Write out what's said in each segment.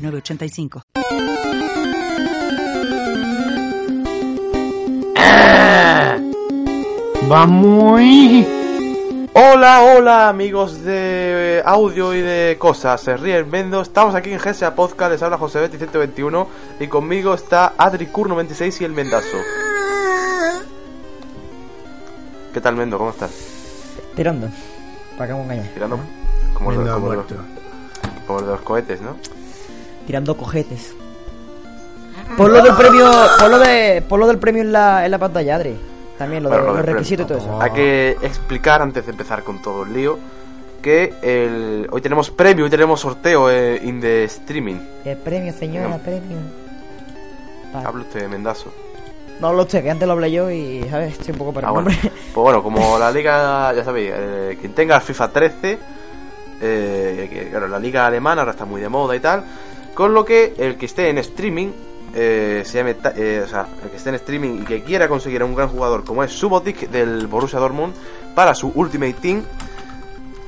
906985. Vamos. Hola, hola amigos de audio y de cosas, se ríe el Mendo, estamos aquí en GSA Podcast, les habla José Betty 121 y conmigo está Adri Kur 96 y el Mendazo. ¿Qué tal Mendo? ¿Cómo estás? Tirando. Para que vamos a engañar. Tirando como, Mendo los, como, los, muerto. como los de los cohetes, ¿no? Tirando cojetes. Pon lo del premio, pon lo, de, pon lo del premio en la, en la pantalla, Adri. También lo de lo los del requisitos y todo eso. Hay que explicar antes de empezar con todo el lío que el, hoy tenemos premio, hoy tenemos sorteo eh, in the streaming. El premio, señora, No. premio. Vale. Habla usted, Mendazo. No lo sé, que antes lo hablé yo y, ¿sabes? Estoy un poco para Ah, el bueno. Pues bueno, como la liga, ya sabéis, eh, quien tenga el FIFA 13, eh, que claro, la liga alemana ahora está muy de moda y tal, con lo que el que esté en streaming, eh, se llame, eh, o sea, el que esté en streaming y que quiera conseguir a un gran jugador como es Subotic del Borussia Dortmund para su Ultimate Team,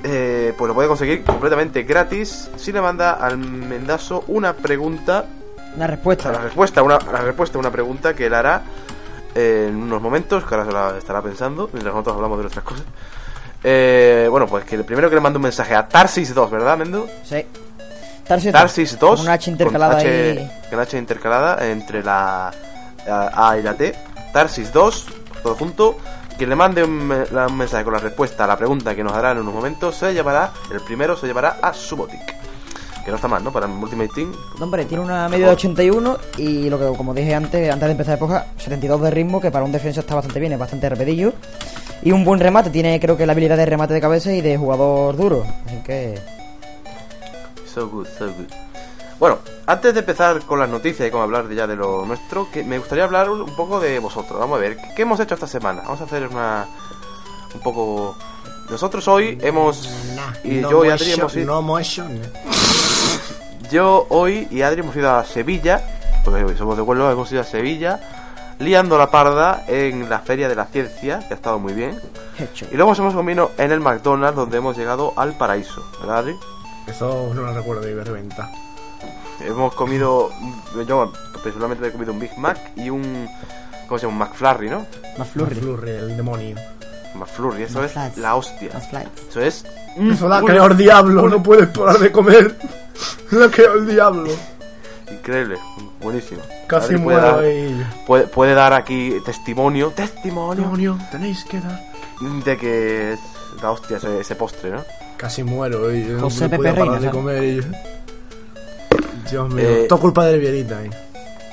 eh, pues lo puede conseguir completamente gratis si le manda al Mendazo una pregunta Una sea, la respuesta. respuesta, una, la respuesta a una pregunta que él hará eh, en unos momentos, que ahora se la estará pensando, mientras nosotros hablamos de nuestras cosas. Eh, bueno, pues que el primero que le mande un mensaje a Tarsis2, ¿verdad, Mendo? Sí. Tarsis. Tarsis2. Con una H intercalada con H, con intercalada entre la, A y la T. Tarsis2, todo junto. Quien le mande un, un mensaje con la respuesta a la pregunta que nos dará en unos momentos, se llevará, el primero se llevará a Subotic. Que no está mal, ¿no? Para el Ultimate Team. No, hombre, tiene una media de 81 y lo que, como dije antes, antes de empezar la época, 72 de ritmo, que para un defensa está bastante bien, es bastante repetidillo. Y un buen remate, tiene creo que la habilidad de remate de cabeza y de jugador duro. Así que... So good, so good. Bueno, antes de empezar con las noticias y con hablar de ya de lo nuestro, que me gustaría hablar un poco de vosotros. Vamos a ver, ¿qué- ¿qué hemos hecho esta semana? Vamos a hacer una. un poco. Nosotros hoy hemos. y no yo y Adri hecho- hemos ido. No hemos hecho nada. Yo hoy y Adri hemos ido a Sevilla, porque somos de Huelva, hemos ido a Sevilla, liando la parda en la Feria de la Ciencia, que ha estado muy bien. Hecho. Y luego hemos comido en el McDonald's, donde hemos llegado al paraíso, ¿verdad, Adri? Eso no lo recuerdo de reventa. Hemos comido, yo personalmente he comido un Big Mac y un, ¿cómo se llama? Un McFlurry, ¿no? Más flurry. Flurry, el demonio. McFlurry, eso es McFlats. la hostia. Eso es Eso la creado el diablo, no puedes parar de comer. Lo ha creado el diablo. increíble, buenísimo. Casi puede muero dar, ahí. puede, puede dar aquí testimonio, testimonio Demonio, tenéis que dar. de que es la hostia ese, ese postre, ¿no? Casi muero y yo no José podía Pepe parar Reina, de comer. y- Dios mío, Eh, todo culpa eh.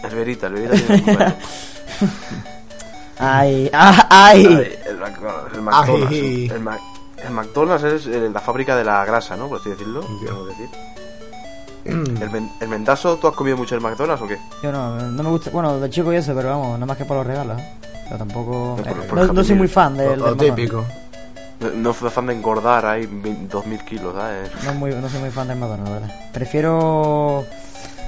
El verita, el verita tiene culpa. Ay, ah, ay. Ay, el, el McDonald's. Ay. El, Mac- el McDonald's es eh, la fábrica de la grasa, ¿no? Por así decirlo. Decir. El, men- el mendazo, ¿tú has comido mucho el McDonald's o qué? Yo no, no me gusta, bueno, de chico y eso, pero vamos, nada más que por los regalos. ¿eh? Pero tampoco... No, por- eh, por no, no soy muy fan del... Lo, del lo típico. No, no fue fan de engordar ahí 20 2.000 kilos, ¿sabes? No, muy, no soy muy fan del McDonald's, la verdad. Prefiero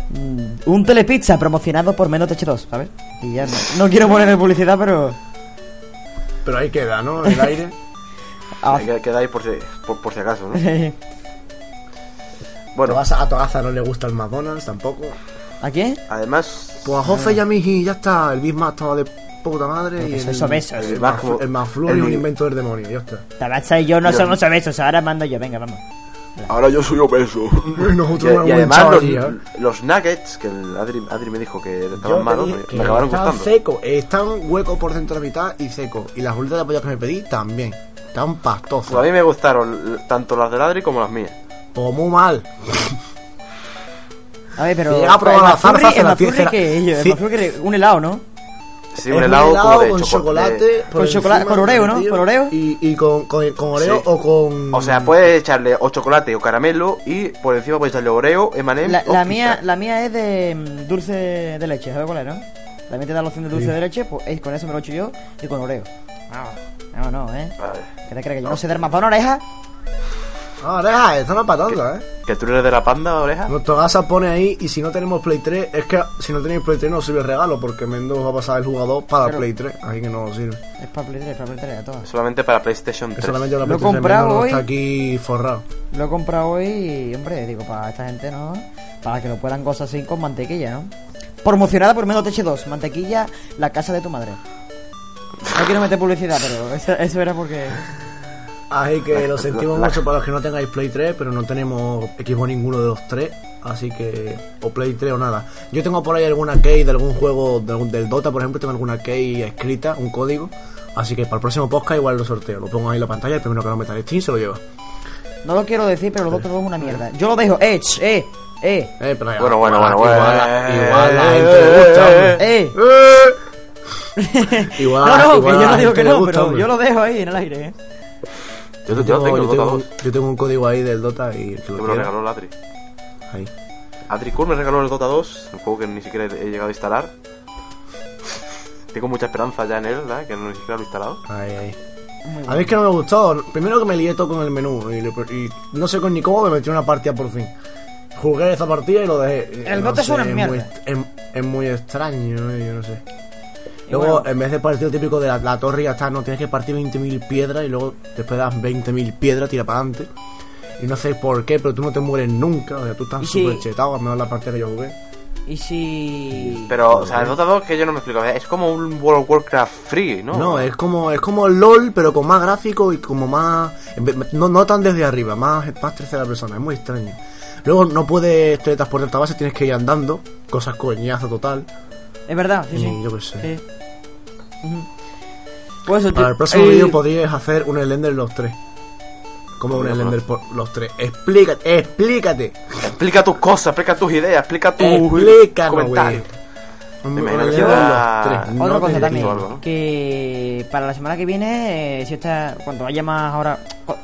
mm, un telepizza promocionado por Menú Tech 2, ¿sabes? Y ya no, no quiero poner publicidad, pero... Pero ahí queda, ¿no? El aire. Ah, Que queda ahí por si, por, por si acaso, ¿no? Bueno. Bueno, a Togaza no le gusta el McDonald's tampoco. ¿A quién? además, Pues a Jofe y a mí ya está. El Big Mac estaba de puta madre. Y el, obesos. el, El el es un invento del demonio. Ya está. Tabacha y yo no Yo- somos obesos, ahora mando yo, venga, vamos. ahora yo soy obeso. Y nosotros Y, no hemos y además hinchado los, allí, ¿eh? los nuggets, que el Adri, Adri me dijo que Yo estaban malos, pedí me, que me acabaron estaban gustando. secos, están huecos por dentro de la mitad y secos. Y las bolitas de pollo que me pedí también. Están pastosas. Pues a mí me gustaron tanto las del Adri como las mías. Pues muy mal. A ver, pero... Si llega a probar el la zarza, se la que ellos, un helado, ¿no? Sí, Es un helado, como de con choco- chocolate. por Con chocolate- con Oreo, ¿no? ¿Con Oreo? Y, y con, con, con Oreo Sí. o con. O sea, puedes echarle o chocolate o caramelo y por encima puedes echarle Oreo, M&M La, la mía, la mía es de mm, dulce de leche, ¿sabes cuál es, no? La mía te da la opción de dulce Sí. de leche, pues es- con eso me lo echo yo y con Oreo. No, no, no, ¿eh? Vale. ¿Qué te crees que yo no sé dar más para una oreja? Ah, oreja, esto no es para tanto, ¿eh? Que tú eres de la panda, oreja. Nuestro gasa pone ahí y si no tenemos Play 3, es que si no tenéis Play 3 no sirve regalo porque Mendoza va a pasar el jugador para Claro. Play 3, así que no sirve. Es para Play 3, para Play 3, a todas. Solamente para PlayStation Que 3. solamente la Lo he Play 3 comprado hoy. está aquí forrado. Lo he comprado hoy y, hombre, digo, para esta gente, ¿no? Para que lo puedan gozar así con mantequilla, ¿no? Promocionada por Menos TH2, mantequilla, la casa de tu madre. No quiero meter publicidad, pero eso, eso era porque... Así que lo sentimos mucho para los que no tengáis Play 3, pero no tenemos equipo ninguno de los tres. Así que, o Play 3 o nada. Yo tengo por ahí alguna key de algún juego, de algún- del Dota, por ejemplo, tengo alguna key escrita, un código. Así que para el próximo podcast igual lo sorteo. Lo pongo ahí en la pantalla, el primero que lo meta en Steam se lo lleva. No lo quiero decir, pero los dos todos es una mierda. Yo lo dejo, eh, ch, eh, eh, Eh, pero ya, Bueno, bueno, bueno, igual, bueno. igual la gente le gusta, eh. Igual, no, no, igual que a yo la no digo gente que le no, gusta, pero hombre. yo lo dejo ahí en el aire, eh. Yo, yo Yo lo tengo, yo el Dota tengo, 2. yo tengo un código ahí del Dota y el que lo me lo regaló Ladri. ahí. Adri Cool me regaló el Dota 2, un juego que ni siquiera he llegado a instalar. Tengo mucha esperanza ya en él, ¿verdad? Que no ni siquiera lo he instalado. Ahí, ahí. Muy A mí es que no me gustó. Primero que me lié todo con el menú y, le- y no sé con ni cómo me metí en una partida por fin. Jugué esa partida y lo dejé. El No Dota es una muy, mierda. es, es muy extraño, ¿eh? yo no sé. Luego, bueno. en vez de partir lo típico de la, la torre y ya está, no tienes que partir 20.000 piedras y luego después das 20.000 piedras, tira para adelante. Y no sé por qué, pero tú no te mueres nunca. O sea, tú estás Y si- súper chetado, al menos la partida que yo jugué. Y si... Pero, o sea, el Dota 2 que yo no me explico. Es como un World of Warcraft free, ¿no? No, es como es como LOL, pero con más gráfico y como más. No, no tan desde arriba, más, más tercera persona, es muy extraño. Luego no puedes teletransportarte a base, tienes que ir andando, cosas coñazo total. Es verdad, sí, Y sí. yo qué sé. Sí. Pues eso, Para el próximo Eh, vídeo podrías hacer un Slender los tres. Como un Bueno, Slender por los tres. Explícate, explícate. Explica tus cosas, explica tus ideas, explica tus comentarios. Me imagino que no Otra cosa también, que para la semana que viene, eh, si está, cuando vaya más ahora,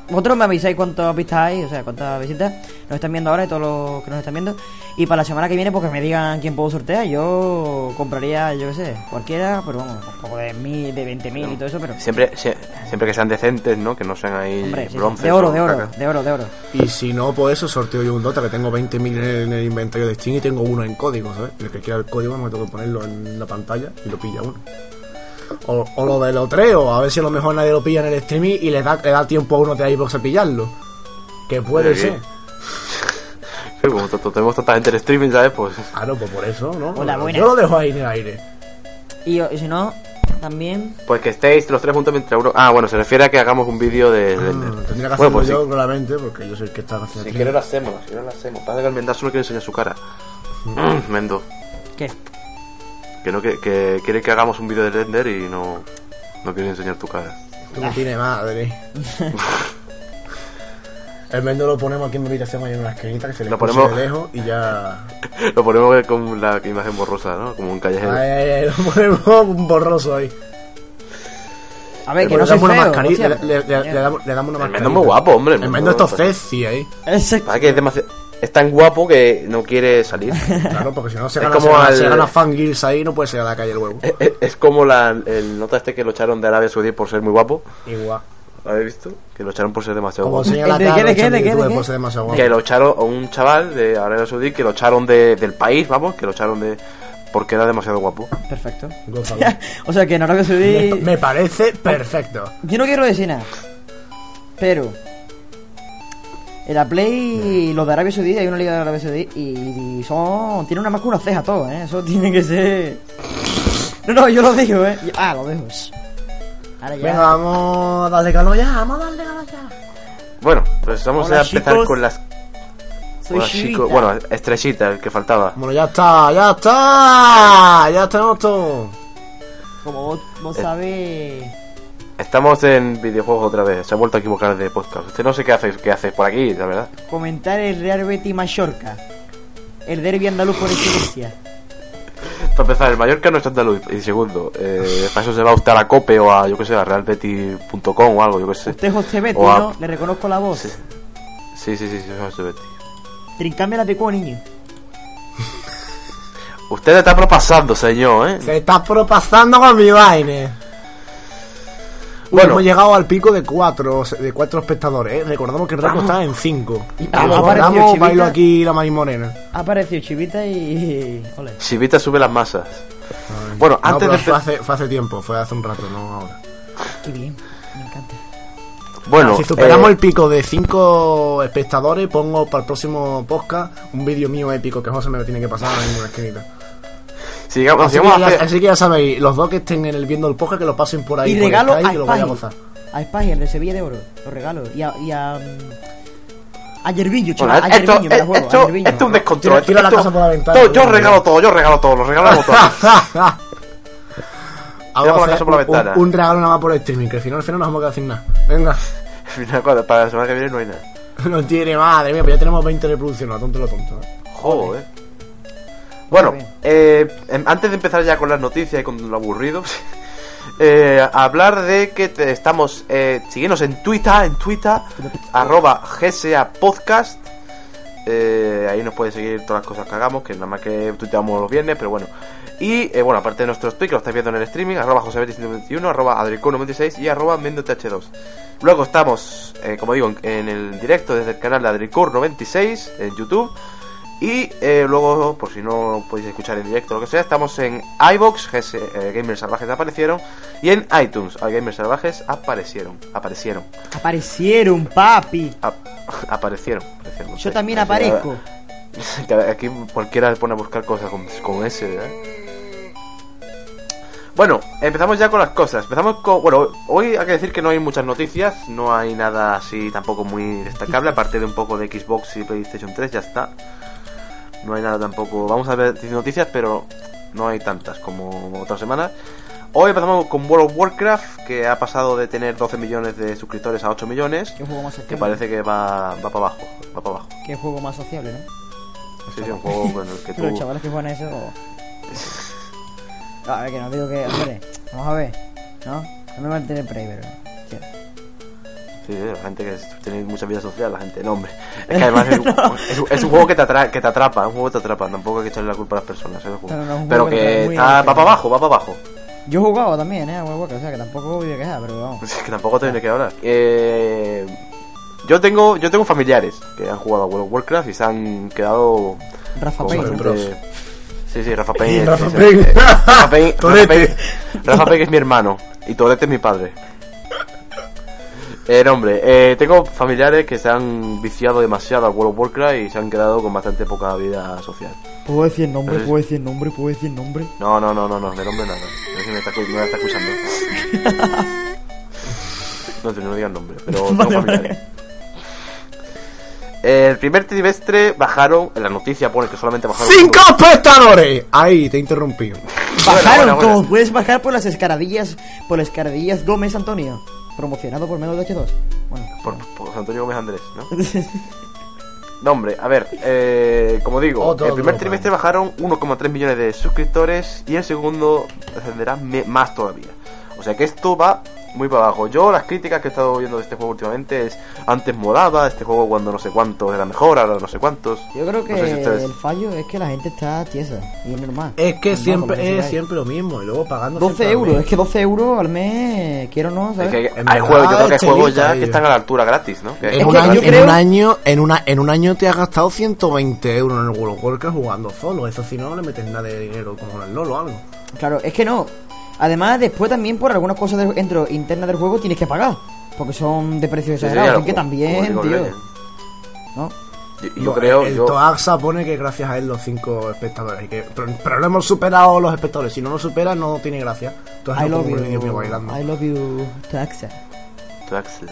vosotros me avisáis cuántas vistas hay, o sea, cuántas visitas nos están viendo ahora y todos los que nos están viendo, y para la semana que viene, porque me digan quién puedo sortear, yo compraría, yo qué sé, cualquiera, pero vamos, un poco de mil, de 20.000 y todo eso, pero... Siempre, sie- siempre que sean decentes, ¿no? Que no sean ahí Hombre, sí, sí, bronces de oro, de oro, caca. de oro, de oro. Y si no, pues eso, sorteo yo un Dota que tengo 20.000 en el, en el inventario de Steam y tengo uno en código, ¿sabes? El que quiera el código me tengo que ponerlo en la pantalla y lo pilla uno. O, o lo del otreo, a ver si a lo mejor nadie lo pilla en el streaming y le da, le da tiempo a uno de Xbox a pillarlo. Que puede ser. Pero como tenemos tanta gente en streaming, ¿sabes? Pues Ah, no, pues por eso, ¿no? Hola, buenas. Yo lo dejo ahí en el aire. Y, y si no, también... Pues que estéis los tres juntos mientras uno... Ah, bueno, se refiere a que hagamos un vídeo de Ah, Slender. tendría que hacerlo bueno, pues yo sí. claramente porque yo soy el que está haciendo Si el quieres lo hacemos, si quieres lo hacemos. Pasa que el Mendaz solo quiere enseñar su cara. Mendo. ¿Qué? Que, no, que, que quiere que hagamos un vídeo de Slender y no, no quiere enseñar tu cara. Tú no tienes madre. El mendo lo ponemos aquí en mi habitación ahí en una esquinita que se le Lo pone ponemos- de lejos y ya. Lo ponemos con la imagen borrosa, ¿no? Como un callejero. Ay, ay, ay, lo ponemos borroso ahí. A ver, Le que no soy damos una feo, mascarilla, le, le- le damos, le damos una El mascarilla. Mendo es muy guapo, hombre. El mendo está sexy ahí. Pasa que es demasiado... Es tan guapo que no quiere salir. Claro, porque si no se Es gana, como se gana, al- se gana fangirls ahí, no puede ser a la calle el huevo. es, es- es como la, el nota este que lo echaron de Arabia Saudí por ser muy guapo. Igual. ¿Lo habéis visto? Que lo echaron por ser demasiado Como guapo. enseña la ¿De cara, qué, de lo qué, echan de qué, YouTube de qué? por ser demasiado guapo. Que lo echaron a un chaval de Arabia Saudí que lo echaron de, del país, vamos, que lo echaron de... Porque era demasiado guapo. Perfecto. Gózalo. o sea que en Arabia Saudí... me parece perfecto. Yo no quiero decir nada. Pero. En la Play, los de Arabia Saudí, hay una liga de Arabia Saudí y, y son. Tienen una más que una ceja todos, ¿eh? Eso tiene que ser. No, no, yo lo digo, ¿eh? Y- Ah, lo dejo. Ahora ya. Venga, vamos a darle calor ya, vamos a darle calor ya. Bueno, pues vamos Hola, a empezar chicos. con las... Soy chico- Bueno, estrellita, el que faltaba. Bueno, ya está, ya está, ya tenemos todo. Como vos, vos Eh. sabés. Estamos en videojuegos otra vez. Se ha vuelto a equivocar de podcast. Usted no sé qué hace, qué hace por aquí, la verdad. Comentar el Real Betis Mallorca. El derby andaluz por excelencia. Para empezar, el Mallorca no es andaluz. Y segundo, eh, para eso se va usted a la COPE o a, yo que sé, a realbeti.com o algo, yo que sé. Usted es José Betty, a- ¿no? Le reconozco la voz. Sí. Sí, sí, sí, sí, José Betty. Trincame la pico, niño. Usted está propasando, señor, ¿eh? Se está propasando con mi vaina. Bueno, hemos llegado al pico de cuatro, de cuatro espectadores. ¿eh? Recordamos que el récord está en cinco. Ah, Chivita. bailo aquí la maíz morena. Ha aparecido Chivita y. Ole. Chivita sube las masas. Bueno, No, antes pero de fue hace, fue hace tiempo, fue hace un rato, no ahora. Qué bien. Me encanta. Bueno, si superamos eh, el pico de cinco espectadores, pongo para el próximo podcast un vídeo mío épico que José me lo tiene que pasar en una esquinita. Si llegamos, si Así que, a ya, hacer- así que ya sabéis, los dos que estén en el viendo el podcast que lo pasen por ahí. Y por regalo Skype, a que lo vaya a gozar. A Spaghi, el de Sevilla de Oro. Lo regalo. Y a. Y a, a Bueno, chaval. a esto, Yervillo, me la juego. esto, a Yervillo. esto es un descontrol. Tira- tira la Esto- casa por la ventana, todo- yo regalo todo, yo regalo todo, lo regalamos todo. Vamos a casa hacer por la un- ventana. Un, un regalo nada más por el streaming, que al final, al final no nos vamos a quedar sin nada. Venga. Final, cuando- Para la semana que viene no hay nada. No tiene madre mía, pues ya tenemos 20 reproducciones, a tonto lo tonto. ¿eh? Joder. Bueno, eh, em- antes de empezar ya con las noticias y con lo aburrido, eh, hablar de que te- estamos, eh, síguenos en Twitter, en Twitter, arroba GSA Podcast. Eh, ahí nos pueden seguir todas las cosas que hagamos, que nada más que tuiteamos los viernes, pero bueno. Y eh, bueno, aparte de nuestros tweets que lo estáis viendo en el streaming, arroba josebetis121, arroba adricon96 y arroba mendoth2. Luego estamos, eh, como digo, en, en el directo desde el canal de adricur96 en YouTube. Y eh, luego, por si no podéis escuchar en directo lo que sea, estamos en iBox, GS, eh, Gamers Salvajes aparecieron, y en iTunes, a Gamers Salvajes aparecieron, aparecieron, Aparecieron, papi. ap- aparecieron, aparecieron, no Yo sé. también aparezco. que Aquí cualquiera le pone a buscar cosas con, con ese, ¿eh? Bueno, empezamos ya con las cosas. Empezamos con. Bueno, hoy hay que decir que no hay muchas noticias. No hay nada así tampoco muy destacable. Aparte de un poco de Xbox y PlayStation 3, ya está. No hay nada tampoco. Vamos a ver noticias, pero no hay tantas como otras semanas. Hoy empezamos con World of Warcraft, que ha pasado de tener 12 millones de suscriptores a 8 millones. Qué juego más sociable. Que parece que va, va para abajo. Va para abajo. Qué juego más sociable, ¿no? Sí, sí, un juego con el que tú. Los chavales que juegan a eso. No, a ver, que no digo que. Hombre, vamos a ver. ¿No? No me mantener por ahí, pero. sí. Sí, la gente que tiene mucha vida social, la gente, no hombre. Es que además es, un- es un- es un juego que te, atra- que te atrapa, es un juego que te atrapa, tampoco hay que echarle la culpa a las personas, es el juego. No, no, no, es un Pero juego que te está, va para abajo, va para abajo. Yo he jugado también, ¿eh? A World of Warcraft, o sea que tampoco voy a quejar, pero vamos. Es que tampoco tiene que hablar. Eh, yo tengo yo tengo familiares que han jugado a World of Warcraft y se han quedado Rafa con Payne. ¿no? Sí, sí, Rafa Payne. Rafa Payne. eh, Rafa Payne, Rafa Torete. Payne- Rafa Payne es mi hermano y Torete es mi padre. Eh, no, hombre, eh, tengo familiares que se han viciado demasiado al World of Warcraft y se han quedado con bastante poca vida social. ¿Puedo decir el nombre? ¿Puedo decir el nombre? ¿Puedo decir el nombre? No, no, no, no, no, de nombre nada. No sé si me está, me está escuchando. No, no digas nombre, pero tengo Vale, familiares. El primer trimestre bajaron, en la noticia pone que solamente bajaron. ¡Cinco espectadores! Ahí, te interrumpí. Bajaron buena. todos. Puedes bajar por las escaradillas. Por las escaradillas Gómez Antonio. Promocionado por menos de H2. Bueno. Por, por Antonio Gómez Andrés, ¿no? No, hombre, a ver, eh, como digo, Otro el primer duro, trimestre bajaron 1,3 millones de suscriptores y el segundo ascenderá me- más todavía. O sea que esto va muy para abajo. Yo las críticas que he estado viendo de este juego últimamente es antes molaba, este juego cuando no sé cuántos era mejor, ahora no sé cuántos. Yo creo que No sé si ustedes- el fallo es que la gente está tiesa. Y es normal. Es que Normal, siempre es siempre lo mismo. Y luego pagando 12 siempre al euros. Es que 12 euros al mes. Quiero o no, Es ¿sabes? que En hay juegos, yo creo que hay juegos ya que están a la altura gratis, ¿no? Que- En, Es un que año, en un año, en, una, en un año te has gastado 120 euros en el World of Warcraft jugando solo. Eso si no, no le metes nada de dinero como en el LOL o algo. Claro, es que no. Además, después también por algunas cosas de- dentro internas del juego tienes que pagar. Porque son de precios Sí, sí, exagerados. que también, tío. ¿No? Yo, yo No, creo, El yo, Toaxa pone que gracias a él los 5 espectadores. y que, pero, pero lo hemos superado los espectadores. Si no lo supera, no tiene gracia. Entonces I no love you. bailando. I love you, Taxa. Tu Axel.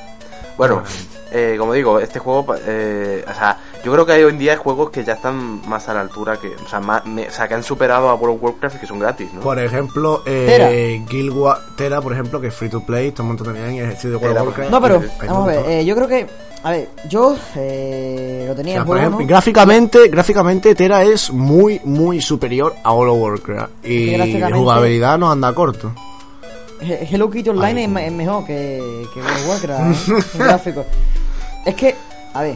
Bueno, eh, como digo, este juego, eh, o sea, Yo creo que hay hoy en día hay juegos que ya están más a la altura que. O sea, más- me- o sea, que han superado a World of Warcraft y que son gratis, ¿no? Por ejemplo, eh, Guild Wars Tera, por ejemplo, que es free to play, está un montón también, y es estilo de World Tera, of Warcraft. No, pero vamos a ver, eh, yo creo que. A ver, yo eh, lo O tenía sea, en por juego. ejemplo, ¿no? gráficamente, gráficamente Tera es muy, muy superior a World of Warcraft. Y jugabilidad nos anda corto. He- Hello Kitty Online Ay, es, mejor que, que World of Warcraft ¿eh? en gráficos. Es que, a ver,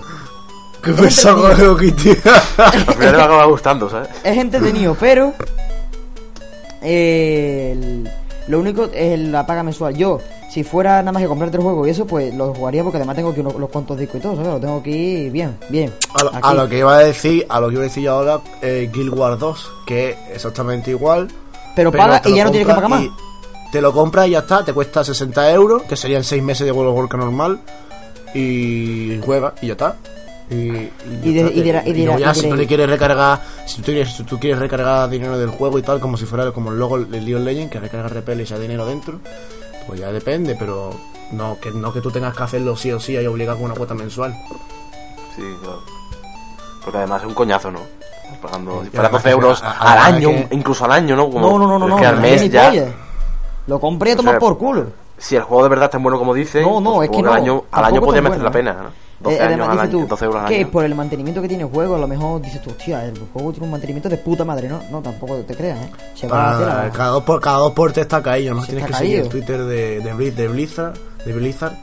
Qué entretenido. Hello Kitty. Al final te va a acabar gustando, ¿sabes? es entretenido, pero eh, el- lo único es la paga mensual. Yo, si fuera nada más que comprarte el juego y eso, pues lo jugaría porque además tengo que unos, los cuantos discos y todo, ¿sabes? Lo tengo que ir bien, bien. A lo, Aquí. a lo que iba a decir, a lo que iba a decir yo ahora, eh, Guild Wars 2, que es exactamente igual. Pero paga y ya no tienes que pagar más. Te lo compras y ya está, te cuesta 60 euros, que serían 6 meses de World of Warcraft normal, y juegas y ya está. Y, y Y ya de- y y y si tú le quieres recargar, si tú, quieres, si tú quieres recargar dinero del juego y tal, como si fuera como el logo del League of Legends, que recarga repel y ya dinero dentro, pues ya depende, pero no que no que tú tengas que hacerlo sí o sí, hay obligado con una cuota mensual. Sí, claro. Porque además es un coñazo, ¿no? Pagando. Si Y fuera además 12 que- euros a- al año, que- incluso al año, ¿no? Como- No, no, no, no, es no. que al no, mes ya. polla. Lo compré a O tomar sea, por culo. Si el juego de verdad es tan bueno como dicen, No, no, pues es que no. al año, al año podría merecer la pena, ¿no? 12, Eh, años al dices año, tú, 12 euros al que año. por el mantenimiento que tiene el juego, a lo mejor dices tú, hostia, el juego tiene un mantenimiento de puta madre, ¿no? No, tampoco te creas, ¿eh? Se va a Para- tela. cada dos por cada dos por tres está caído, ¿no? Sí, tienes que seguir el. Twitter de, de, Blizz- de Blizzard, de Blizzard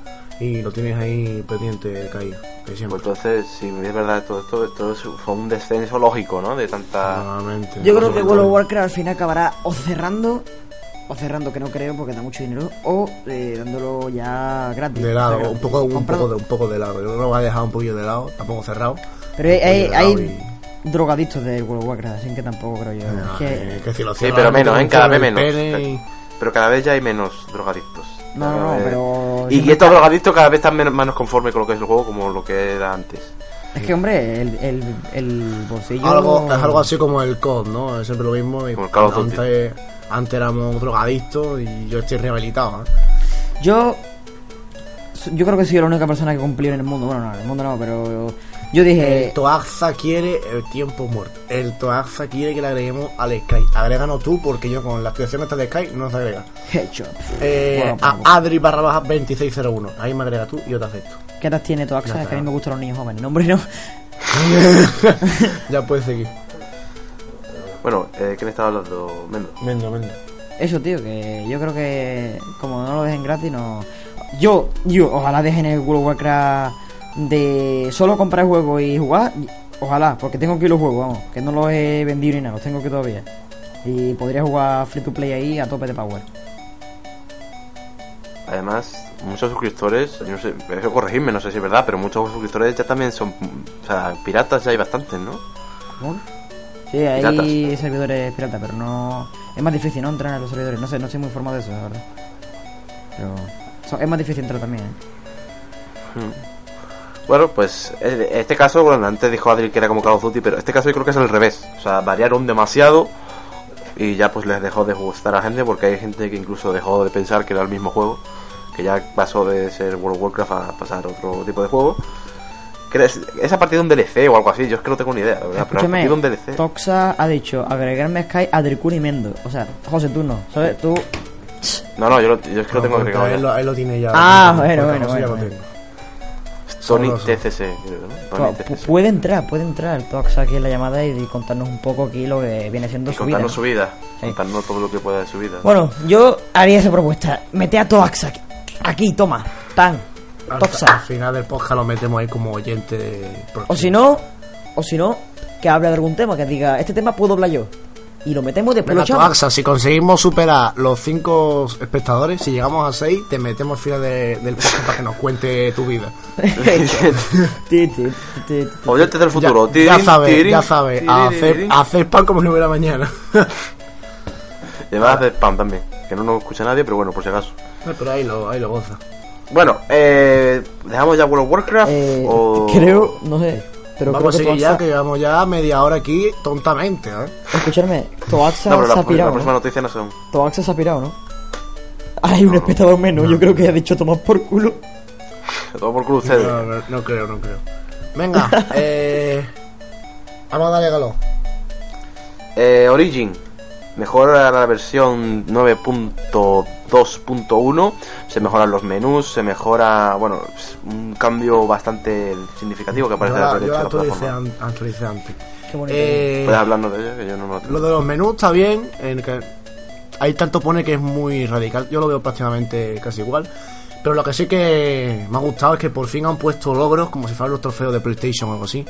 y lo tienes ahí pendiente caído, Pues entonces, si es verdad todo esto, esto es- fue un descenso lógico, ¿no? De tanta... Yo creo que World of Warcraft al final acabará o cerrando, o cerrando que no creo porque da mucho dinero, o eh, dándolo ya gratis. de lado, un poco, un poco de, un poco de lado. Yo lo va a dejar un poquillo de lado, tampoco cerrado. Pero hay, de drogadictos del World of Warcraft, así que tampoco creo yo. Es Ah, que- eh, que si lo Sí, pero menos, ¿eh? un Cada vez en menos. Pero cada vez ya hay menos drogadictos. No, no, no, vez- pero... Y estos drogadictos cada vez están menos, menos conformes con lo que es el juego como lo que era antes. Es que, hombre, el, el, el bolsillo... Algo, es algo así como el COD, ¿no? Es siempre lo mismo. Y Como el Call of Duty. antes, antes éramos drogadictos y yo estoy rehabilitado. ¿eh? Yo. Yo creo que soy la única persona que cumplió en el mundo. Bueno, no, en el mundo no, pero. Yo dije. El Toaxa quiere el tiempo muerto. El Toaxa quiere que le agreguemos al Sky. Agréganos tú porque yo con la activación esta de Sky no se agrega. Headshot. Eh, Bueno, a Adri barra baja 2601. Ahí me agrega tú y yo te acepto. ¿Qué edad tiene tu Ya AXA? Es que a mí me gustan los niños jóvenes. No, hombre, no. ya puedes seguir. Bueno, eh, ¿quién estaba hablando? Mendo. Venga, venga. Eso, tío, que yo creo que. Como no lo dejen gratis, no. Yo, yo, ojalá dejen el World of Warcraft de solo comprar el juego y jugar. Ojalá, porque tengo aquí los juegos, vamos. Que no los he vendido ni nada, los tengo que todavía. Y podría jugar free to play ahí a tope de power. Además, muchos suscriptores, yo no sé, eso corregirme, no sé si es verdad, pero muchos suscriptores ya también son, o sea, piratas ya hay bastantes, ¿no? ¿Cómo? Sí, hay Piratas. servidores piratas, pero no. Es más difícil, ¿no? Entrar en los servidores. No sé, no estoy muy informado de eso, la verdad. Pero. so- es más difícil entrar también, ¿eh? Hmm. Bueno, pues eh, este caso, bueno, antes dijo Adri que era como Call of Duty, pero este caso yo creo que es al revés. O sea, variaron demasiado y ya pues les dejó de gustar a gente porque hay gente que incluso dejó de pensar que era el mismo juego, que ya pasó de ser World of Warcraft a pasar a otro tipo de juego. Es, a partir de un DLC o algo así, yo es que no tengo ni idea, la verdad, pero a Escúchame, partir de un DLC. Toxa ha dicho agregarme a Sky a Dricun y Mendo. O sea, José, tú no. ¿Sabes? Tú. No, no, yo, lo- yo es que lo tengo agregado él, ya. lo, él lo tiene ya. Ah, bueno, bueno, bueno, lo bueno. tengo. Sony. TCC, creo, ¿no? TCC. puede entrar, puede entrar el Toxa aquí en la llamada y, contarnos un poco aquí lo que viene siendo Y su vida. contarnos ¿no? su vida, Sí. contarnos todo lo que pueda de su vida. Bueno, yo haría esa propuesta. Mete a Toaxa aquí. Aquí, toma. Tan. Al, final del podcast lo metemos ahí como oyente. de- O si no, o si no, que hable de algún tema, que diga, este tema puedo hablar yo. Y lo metemos después Venga, lo. Toaxa, si conseguimos superar los 5 espectadores, si llegamos a 6, te metemos al final de- del podcast para que nos cuente tu vida. Oyentes del futuro. Ya, ya sabes, ya sabes, a hacer, a hacer pan como si no hubiera mañana. Y además de spam también, que no nos escucha nadie, pero bueno, por si acaso. Pero ahí lo, ahí lo goza. Bueno, eh, ¿dejamos ya World of Warcraft? Eh, o... Creo, no sé, pero Vamos a creo que seguir ya, que llevamos ya media hora aquí tontamente, ¿eh? escucharme, Toaxa No, pero se ha pirado, la próxima ¿no? noticia no son. Toaxa se ha pirado, ¿no? Hay un espectador menos, yo creo que ha dicho tomar por culo. Todo por culo ustedes. No, no, no creo, no creo. Venga, eh. Vamos a darle calor. Eh, Origin. Mejora la versión 9.2.1. Se mejoran los menús, se mejora. Bueno, es un cambio bastante significativo que parece yo la, haber yo hecho la la actualicé, plataforma. an- actualicé antes. Qué bonito. Eh, Puedes hablarnos de ello, que yo no lo Lo de los menús está bien, en que hay tanto pone que es muy radical, yo lo veo prácticamente casi igual, pero lo que sí que me ha gustado es que por fin han puesto logros, como si fueran los trofeos de PlayStation o algo así,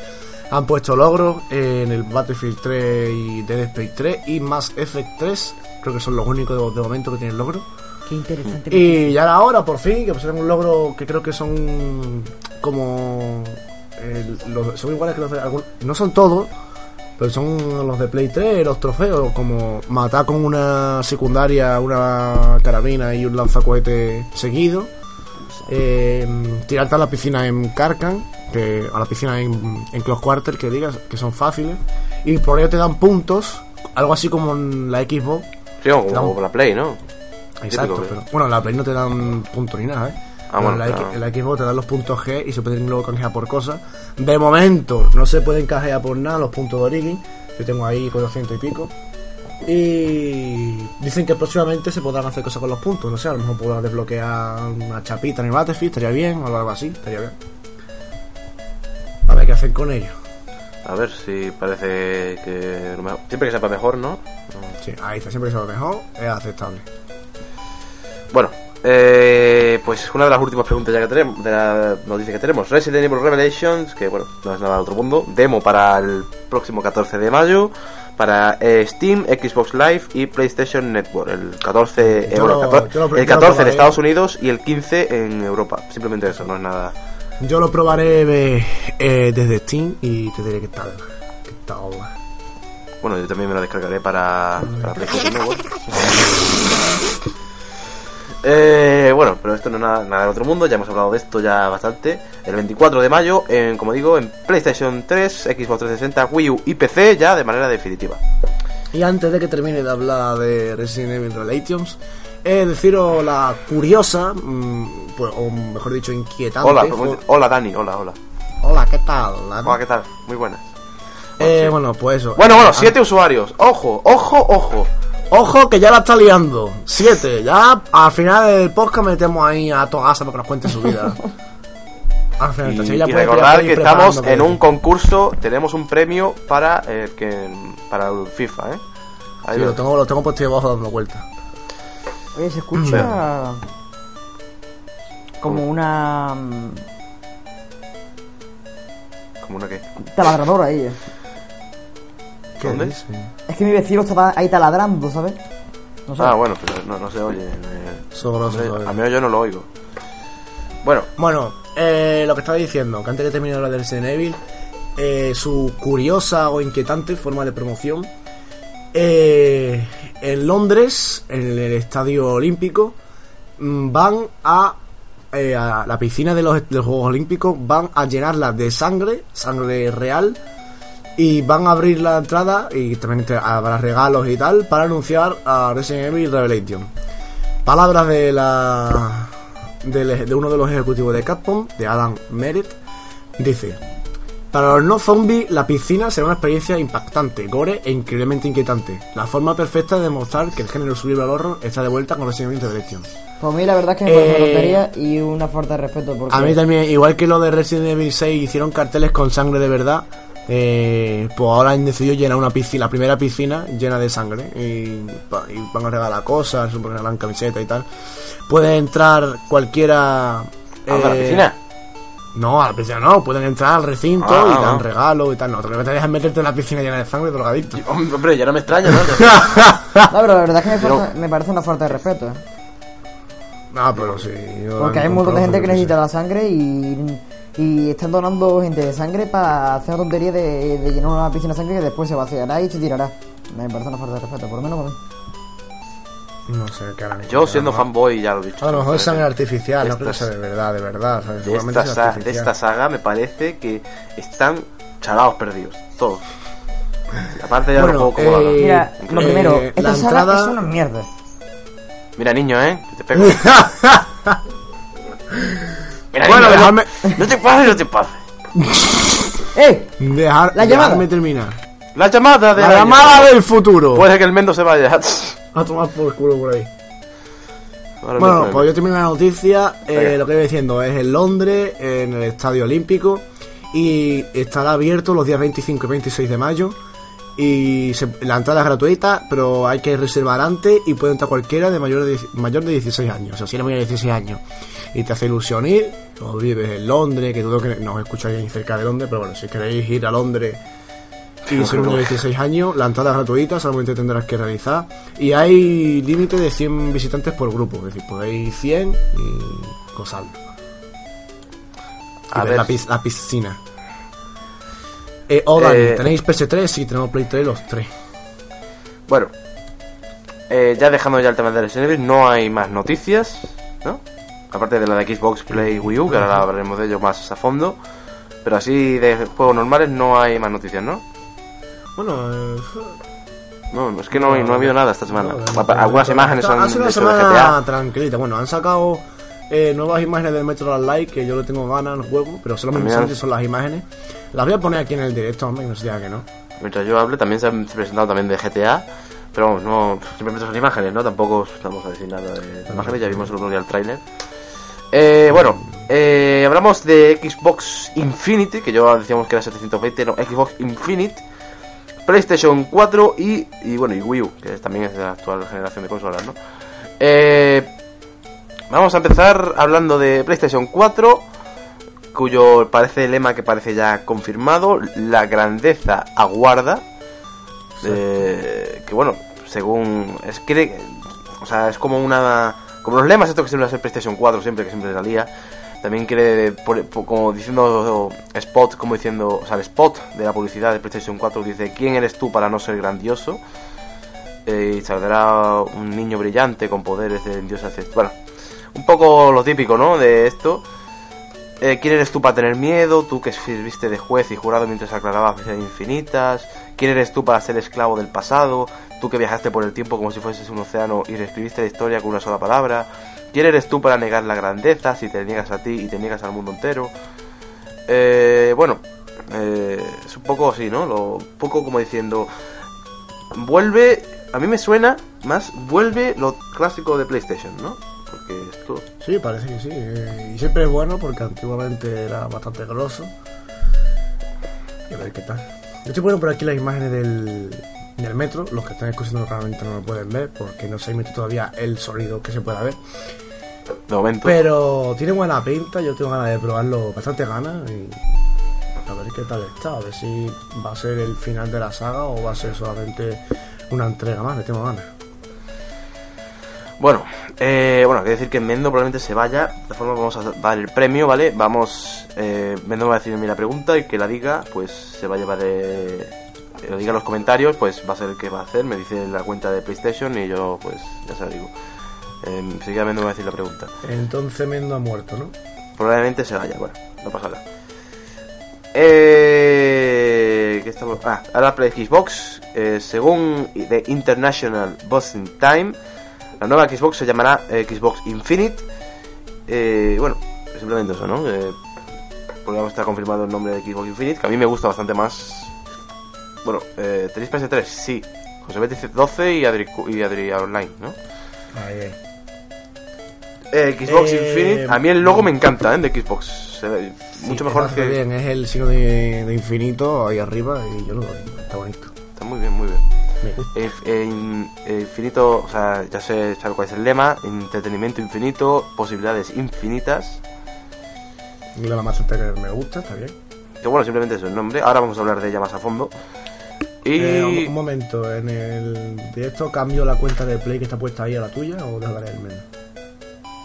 han puesto logros en el Battlefield 3 y Dead Space 3 y Mass Effect 3, creo que son los únicos de, momento que tienen logros. Qué interesante. Y ya era hora, por fin, que pusieron un logro que creo que son como... los- son iguales que los de... algún- no son todos, pero son los de Play 3, los trofeos, como matar con una secundaria, una carabina y un lanzacohete seguido. Eh, tirarte a la piscina en Karkan, que, a la piscina en, en Close Quarter, que digas, que son fáciles. Y por ello te dan puntos, algo así como en la Xbox, Sí, como, como la Play, ¿no? Exacto, pero bueno, en la Play no te dan puntos ni nada, ¿eh? Ah, bueno, en, la, claro. X- en la Xbox te dan los puntos G y se pueden luego canjear por cosas. De momento, no se pueden canjear por nada los puntos de Origin. Yo tengo ahí 400 y pico. Y dicen que próximamente se podrán hacer cosas con los puntos. No sé, a lo mejor podrán desbloquear una chapita en el Battlefield, estaría bien, o algo así, estaría bien. A ver qué hacen con ellos. A ver si parece que. Siempre que sepa mejor, ¿no? Sí, ahí está, siempre que lo mejor, es aceptable. Bueno, eh, pues una de las últimas preguntas ya que tenemos, de la noticia que tenemos, Resident Evil Revelations, que bueno, no es nada del otro mundo, demo para el próximo 14 de mayo, para eh, Steam, Xbox Live y PlayStation Network, el 14, Yo eh, bueno, lo- 14 yo lo- yo el lo 14 en. Estados Unidos y el 15 en Europa, simplemente eso, no es nada. Yo lo probaré eh, desde Steam y te diré qué tal. Qué tal. Bueno, yo también me lo descargaré para, para PlayStation Network. Eh, bueno, pero esto no es nada, nada del otro mundo, ya hemos hablado de esto ya bastante. El 24 de mayo, en, como digo, en PlayStation 3, Xbox 360, Wii U y PC ya de manera definitiva. Y antes de que termine de hablar de Resident Evil Relations, de deciros la curiosa, mm, pues, o mejor dicho, inquietante. Hola, hola Dani, hola, hola. Hola, ¿qué tal? Lana? Hola, ¿qué tal? Muy buenas. Eh, sí. bueno, pues eso. Bueno, bueno, Ah, siete usuarios. Ojo, ojo, ojo. Ojo que ya la está liando. Siete. Ya al final del podcast metemos ahí a Togasa para que nos cuente su vida. Al final, Y, entonces ya y recordar que estamos en un concurso, tenemos un premio para el que para el FIFA, ¿eh? Ahí Sí, lo- tengo, lo tengo puesto ahí abajo dando vueltas. Oye, se escucha como una mm, Como una que. taladradora ahí. ¿Qué ¿Dónde? dice? Es que mi vecino estaba ahí taladrando, ¿sabes? No sé. Ah, bueno, pero no, no se oye. eh, Sobroso, no a mí yo no lo oigo. Bueno, Bueno, eh, lo que estaba diciendo, que antes de terminar de hablar de Resident Evil, eh, su curiosa o inquietante forma de promoción. eh, en Londres, en el Estadio Olímpico, mm, van a, eh, a la piscina de los, de los Juegos Olímpicos, van a llenarla de sangre, sangre real, y van a abrir la entrada y también habrá regalos y tal para anunciar a Resident Evil Revelation. Palabras de la de uno de los ejecutivos de Capcom, de Adam Merritt, dice: Para los no zombies, la piscina será una experiencia impactante, gore e increíblemente inquietante. La forma perfecta de demostrar que el género survival horror está de vuelta con Resident Evil Revelation. Pues a mí la verdad es que me parece una Eh, tontería y una falta de respeto. Porque A mí también, igual que lo de Resident Evil 6, hicieron carteles con sangre de verdad. Eh, pues ahora han decidido llenar una piscina, la primera piscina llena de sangre. Y, van a regalar cosas, regalan camiseta y tal. Puede entrar cualquiera. ¿a la eh, piscina? No, a la piscina no, pueden entrar al recinto Ah, y ah, dan ah. regalos y tal. No, te dejan meterte en la piscina llena de sangre, drogadicto. Hombre, ya no me extraña, ¿no? No, pero la verdad es que me, Pero- falta- me parece una falta de respeto. ¿eh? No, pero sí. yo Porque hay un no montón de gente que necesita la sangre y, y están donando gente de sangre para hacer la tontería de, de llenar una piscina de sangre que después se vaciará y se tirará. Me parece una falta de respeto, por lo menos para mí. No sé harán. Yo siendo lo fanboy, ya lo he dicho. A lo mejor es sangre artificial, no creo que sea de verdad, de verdad. ¿sabes? de esta, de saga me parece que están chalados perdidos, todos. Aparte ya Bueno, no juego como eh. Mira, lo eh, primero, la esta saga entrada- es una mierda. Mira, niño, ¿eh? Que te pego. Mira, Bueno, niño, dejadme- no te pases, no te pases. ¡Eh! Dejar, La llamada. dejarme terminar. La llamada de La llamada del futuro. Puede que el Mendo se vaya. A tomar por culo por ahí. Ahora Bueno, pues yo termino la noticia. eh, lo que voy diciendo es en Londres, en el Estadio Olímpico. Y estará abierto los días 25 y 26 de mayo. Y se- la entrada es gratuita, pero hay que reservar antes y puede entrar cualquiera de mayor de, mayor de 16 años. O sea, si eres mayor de 16 años y te hace ilusión ir, o vives en Londres, que dudo que no os escucháis cerca de Londres, pero bueno, si queréis ir a Londres y sois menor de 16 años, la entrada es gratuita, solamente tendrás que realizar. Y hay límite de 100 visitantes por grupo, es decir, podéis 100 y gozarlo. A ver ver. la, la piscina. Eh, oh, Dani, Eh, ¿tenéis PS3? Sí, tenemos Play 3 los tres. Bueno, eh, ya dejando ya el tema de Resident Evil, no hay más noticias, ¿no? Aparte de la de Xbox Play Wii U, que ahora hablaremos de ello más a fondo. Pero así de juegos normales no hay más noticias, ¿no? Bueno, eh, No, es que no, no ha habido nada esta semana. no, Algunas imágenes ha han sido una de semana GTA. tranquilita. Bueno, han sacado eh, nuevas imágenes del Metro Last Light, que yo le tengo ganas al juego, pero solamente También. son las imágenes. Las voy a poner aquí en el directo, hombre, que no se diga que no. Mientras yo hable, también se han presentado también de GTA. Pero vamos, no, simplemente son imágenes, ¿no? Tampoco vamos a decir nada de imágenes, ya vimos el otro día el tráiler. Eh, bueno, eh, hablamos de Xbox Infinity, que yo decíamos que era 720, no, Xbox Infinite, PlayStation 4 y, y bueno, y Wii U, que también es de la actual generación de consolas, ¿no? Eh, vamos a empezar hablando de PlayStation 4, cuyo parece lema que parece ya confirmado, la grandeza aguarda. Eh, que bueno, según es que o sea, es como una como los lemas estos que siempre hace PlayStation 4 siempre que siempre salía. También quiere como diciendo spot, como diciendo, o sea, el spot de la publicidad de PlayStation 4 dice, "¿Quién eres tú para no ser grandioso?" Eh, y saldrá un niño brillante con poderes de Dios Bueno, un poco lo típico, ¿no? De esto. Eh, ¿Quién eres tú para tener miedo? Tú que viste de juez y jurado mientras aclarabas infinitas. ¿Quién eres tú para ser esclavo del pasado? Tú que viajaste por el tiempo como si fueses un océano y reescribiste la historia con una sola palabra. ¿Quién eres tú para negar la grandeza si te niegas a ti y te niegas al mundo entero? Eh, bueno, eh, es un poco así, ¿no? Lo, un poco como diciendo, vuelve, a mí me suena más, vuelve lo clásico de PlayStation, ¿no? Porque esto... Sí, parece que sí. eh, y siempre es bueno porque antiguamente era bastante grosso. Y a ver qué tal. Yo estoy poniendo por aquí las imágenes del, del metro. Los que están escuchando realmente no lo pueden ver porque no se emite todavía el sonido que se pueda ver. De momento... Pero tiene buena pinta. Yo tengo ganas de probarlo, bastante ganas. Y a ver qué tal está. A ver si va a ser el final de la saga o va a ser solamente una entrega más. Le tengo ganas. Bueno, eh, bueno, quiero decir que Mendo probablemente se vaya. De todas formas, vamos a dar el premio, ¿vale? Vamos. Eh, Mendo va a decir a mí la pregunta y que la diga, pues se va a llevar. Eh, que lo diga en los comentarios, pues va a ser el que va a hacer. Me dice la cuenta de PlayStation y yo, pues ya se lo digo. Eh, enseguida Mendo me va a decir la pregunta. Entonces Mendo ha muerto, ¿no? Probablemente se vaya, bueno, no pasa nada. Eh, ¿qué estamos? Ah, ahora Play Xbox. eh, según The International Boxing Time, la nueva Xbox se llamará eh, Xbox Infinite. Eh, bueno, simplemente eso, ¿no? Eh, porque está confirmado el nombre de Xbox Infinite, que a mí me gusta bastante más. Bueno, eh, ¿tenéis PS3? Sí. José Bet dice 12 y Adri, y Adri Online, ¿no? Ahí, ahí. Eh, Xbox Eh, Infinite, a mí el logo me encanta, ¿eh? De Xbox. Se ve mucho mejor que. bien, es el signo de, de infinito ahí arriba y yo lo doy, está bonito. Está muy bien, muy bien. Eh, in- infinito, o sea, ya sé sabe cuál es el lema: entretenimiento infinito, posibilidades infinitas. Y la más que me gusta, está bien. Que bueno, simplemente es el nombre. Ahora vamos a hablar de ella más a fondo. Y. Eh, un, un momento, en el directo cambio la cuenta de Play que está puesta ahí a la tuya o dejaré el menos.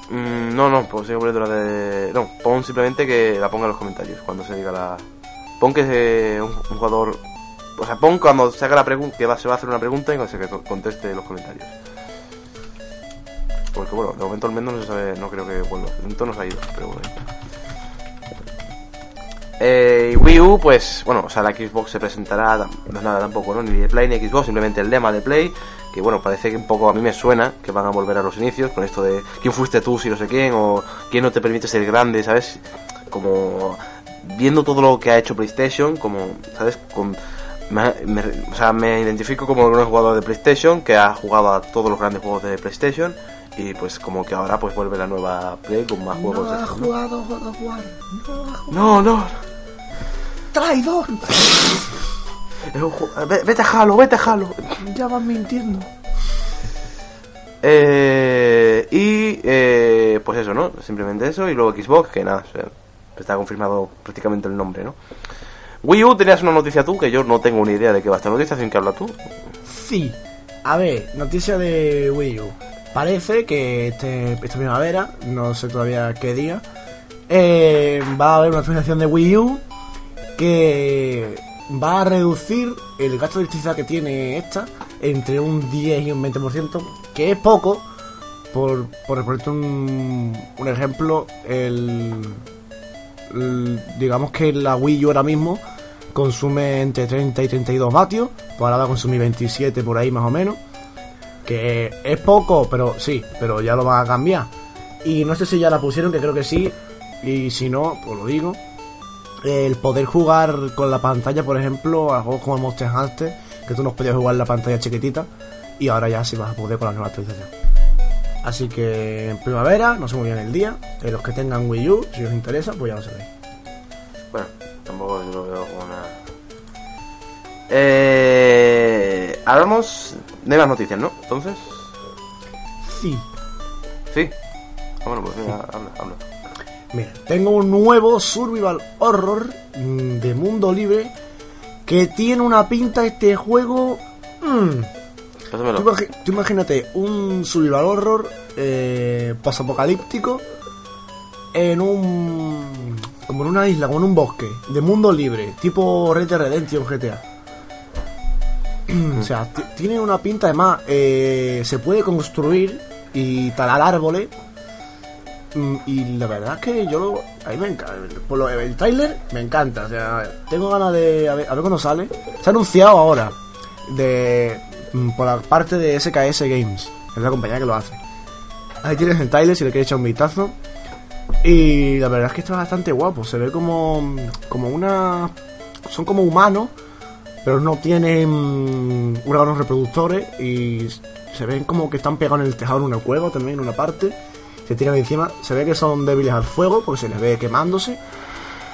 Mm, no, no, pues sigo poniendo la de. No, pon simplemente que la ponga en los comentarios cuando se diga la. Pon que un, un jugador. O sea, pon cuando se haga la pregunta, que se va a hacer una pregunta y cuando se conteste en los comentarios. Porque bueno, de momento al menos no se sabe, no creo que vuelva. De momento no ha ido, pero bueno. Eh, Wii U, pues, bueno, o sea, la Xbox se presentará, no es nada tampoco, ¿no? Ni de Play ni Xbox, simplemente el lema de Play, que bueno, parece que un poco a mí me suena que van a volver a los inicios, con esto de quién fuiste tú, si no sé quién, o quién no te permite ser grande, ¿sabes? Como viendo todo lo que ha hecho PlayStation, como, ¿sabes? Con, me, me- o sea, me identifico como un jugador de PlayStation que ha jugado a todos los grandes juegos de PlayStation y pues como que ahora pues vuelve la nueva Play con más juegos. de ¿no? jugado God of War. No ha jugado. No, no. ¡Traidor! Vete a Halo, vete a Halo. Ya vas mintiendo. Eh, y eh, pues eso, ¿no? Simplemente eso. Y luego Xbox, que nada, o sea, está confirmado prácticamente el nombre, ¿no? Wii U tenías una noticia tú, que yo no tengo ni idea de qué va esta noticia, sin que habla tú. Sí. A ver, noticia de Wii U. Parece que este, esta primavera, no sé todavía qué día, eh, va a haber una actualización de Wii U que va a reducir el gasto de electricidad que tiene esta entre un 10 y un 20%, que es poco. Por, por ponerte un, un ejemplo, el, el- digamos que la Wii U ahora mismo consume entre 30 y 32 vatios, pues ahora va a consumir 27 por ahí más o menos, que es poco, pero sí, pero ya lo van a cambiar. Y no sé si ya la pusieron, que creo que sí, y si no, pues lo digo. El poder jugar con la pantalla, por ejemplo, a juegos como Monster Hunter, que tú no podías jugar la pantalla chiquitita, y ahora ya sí vas a poder con la nueva actualización. Así que en primavera, no sé muy bien el día, eh, los que tengan Wii U, si os interesa, pues ya lo sabéis. Bueno, tampoco yo lo veo como una... Eh, hablamos de las noticias, ¿no? Entonces, Sí. sí. Bueno, pues venga, habla, habla. Mira, tengo un nuevo survival horror mm, de mundo libre que tiene una pinta este juego. mm. Tú, imagínate un survival horror eh, posapocalíptico en un. como en una isla, como en un bosque, de mundo libre, tipo Red Dead Redemption GTA. o sea, ti- tiene una pinta, además, eh, se puede construir y talar árboles. Mm, Y la verdad es que yo lo, a mí me encanta. Por lo, el tráiler me encanta. O sea, tengo ganas de. A ver, a ver cuándo sale. Se ha anunciado ahora. De. Mm, Por la parte de SKS Games. Es la compañía que lo hace. Ahí tienes el tráiler si le quieres echar un vistazo. Y la verdad es que está bastante guapo. Se ve como. Como una. Son como humanos. Pero no tienen órganos reproductores. Y se ven como que están pegados en el tejado en una cueva también, en una parte se tiran encima. Se ve que son débiles al fuego porque se les ve quemándose.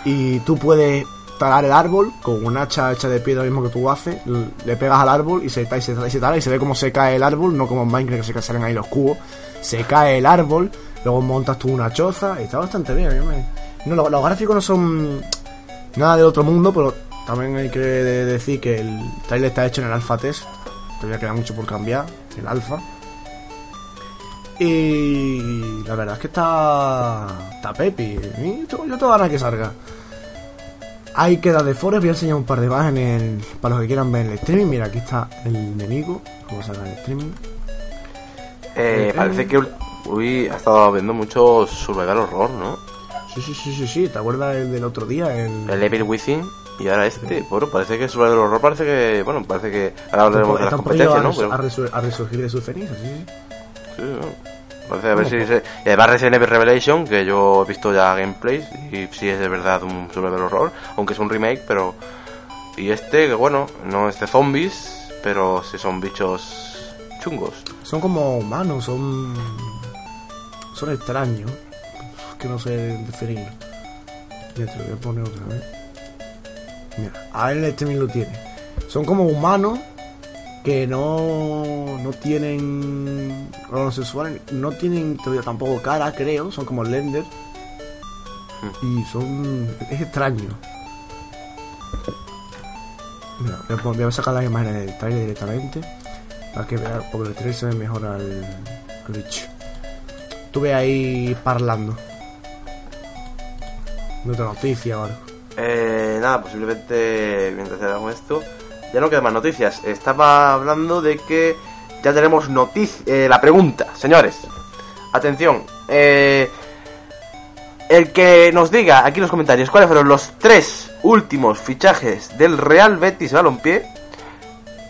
Y tú puedes talar el árbol con un hacha hecha de piedra mismo que tú haces. Le pegas al árbol y se, y se, y se tala y se ve cómo se cae el árbol, no como en Minecraft que se salen ahí los cubos. Se cae el árbol, luego montas tú una choza y está bastante bien. No, los, gráficos no son nada de otro mundo, pero también hay que de- decir que el trailer está hecho en el alpha test. Todavía queda mucho por cambiar, el alfa. Y la verdad es que está. Está Pepi. Yo tengo ganas que salga. Hay queda de Forest. Voy a enseñar un par de imágenes para los que quieran ver el streaming. Mira, aquí está el enemigo. Vamos a sacar el streaming. Eh, parece que Uy, ha estado viendo mucho Survival Horror, ¿no? Sí, sí, sí, sí, sí. ¿Te acuerdas el del otro día? El, El Evil Within y ahora este. Bueno, parece que Survival Horror parece que. Bueno, parece que. Ahora hablaremos de las competencias, ¿no? a resu- a resurgir de sus cenizas, sí, sí. Sí, bueno. Parece a ver si se... Evil Revelation, que yo he visto ya gameplays, y sí es de verdad un survival horror, aunque es un remake, pero... Y este, que bueno, no es de zombies, pero sí son bichos chungos. Son como humanos, son. Son extraños. Que no sé definirlo. Mira, te lo voy a poner otra vez. Mira, a él este también lo tiene. Son como humanos que no, no tienen órganos sexuales, no tienen todavía tampoco cara, creo, son como Lender. Y son. es extraño. Mira, voy a, sacar las imágenes del trailer directamente. Para que veas, porque el trailer se ve mejor al, al bicho. Estuve ahí parlando. De otra noticia algo. Eh, nada, posiblemente mientras hagamos esto, ya no quedan más noticias. Estaba hablando de que ya tenemos noticia. la pregunta, señores. Atención. Eh, el que nos diga aquí en los comentarios cuáles fueron los tres últimos fichajes del Real Betis Balompié.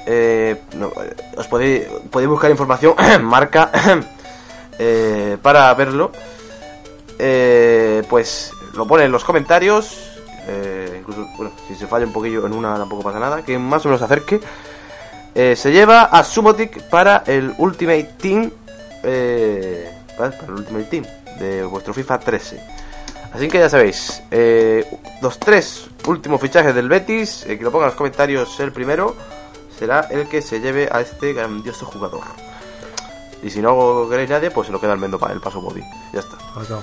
Eh, no, eh, os podéis, podéis buscar información, marca, eh, para verlo. Eh, pues lo pone en los comentarios. Eh, incluso, bueno, si se falla un poquillo en una tampoco pasa nada, que más o menos se acerque. Eh, se lleva a Sumotic para el Ultimate Team, eh, para el Ultimate Team de vuestro FIFA 13. Así que ya sabéis, eh, los tres últimos fichajes del Betis, que lo ponga en los comentarios el primero, será el que se lleve a este grandioso jugador. Y si no queréis nadie, pues se lo queda el Mendo para el paso body. Ya está. Otro.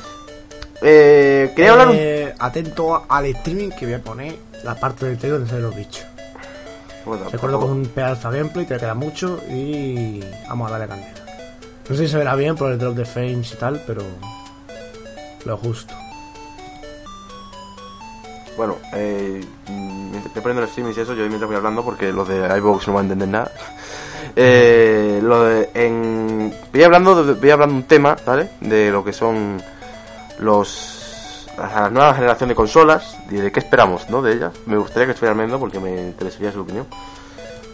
Eh, quería hablar un... Atento al streaming que voy a poner la parte del trailer donde salen los bichos. Bueno, Recuerdo tampoco- con un pedazo de gameplay, te queda mucho y vamos a darle candela. No sé si se verá bien por el drop de frames y tal, pero lo justo. Bueno, eh, mientras estoy poniendo el streaming y eso, yo mientras voy hablando porque los de iVoox no van a entender nada. Eh, lo de, en, voy hablando de, voy hablando de un tema, ¿vale? De lo que son los la nueva generación de consolas y de qué esperamos, ¿no? De ellas. Me gustaría que estuviera Mendo porque me interesaría su opinión.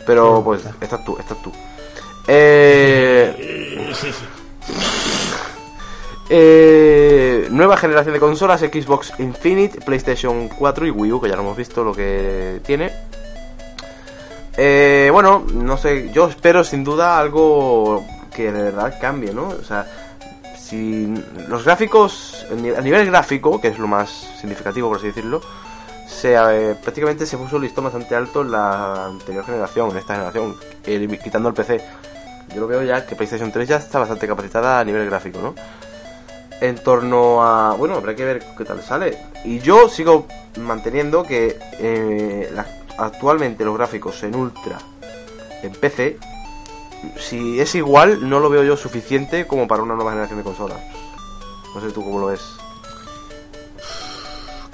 Pero Sí, pues, está. estás tú, estás tú. Eh, eh, nueva generación de consolas, Xbox Infinite, PlayStation 4 y Wii U, que ya lo hemos visto lo que tiene. Eh, bueno, no sé, yo espero sin duda algo que de verdad cambie, ¿no? O sea, si los gráficos, a ni- a nivel gráfico, que es lo más significativo por así decirlo, se, eh, prácticamente se puso un listón bastante alto en la anterior generación, en esta generación, quitando el PC. Yo lo veo ya que PlayStation 3 ya está bastante capacitada a nivel gráfico, ¿no? En torno a... Bueno, habrá que ver qué tal sale. Y yo sigo manteniendo que eh, actualmente los gráficos en Ultra, en PC, si es igual, no lo veo yo suficiente como para una nueva generación de consolas. No sé tú cómo lo ves.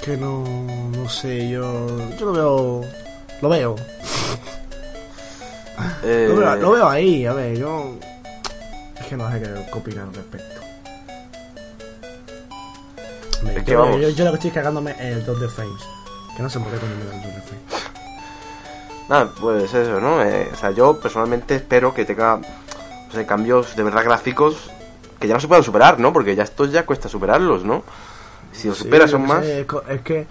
Que no, no sé, yo, yo lo veo. Lo veo. Eh, Lo veo, lo veo ahí, a ver, yo. Es que no sé qué opinar al respecto. Que yo, yo, yo lo que estoy cagándome es el 2 de frames. Que no sé por qué coño me da el 2 de frames. Nada, pues eso, ¿no? Eh, o sea, yo personalmente espero que tenga o sea, cambios de verdad gráficos que ya no se puedan superar, ¿no? Porque ya estos ya cuesta superarlos, ¿no? Si los Sí, superas son más... sé, es que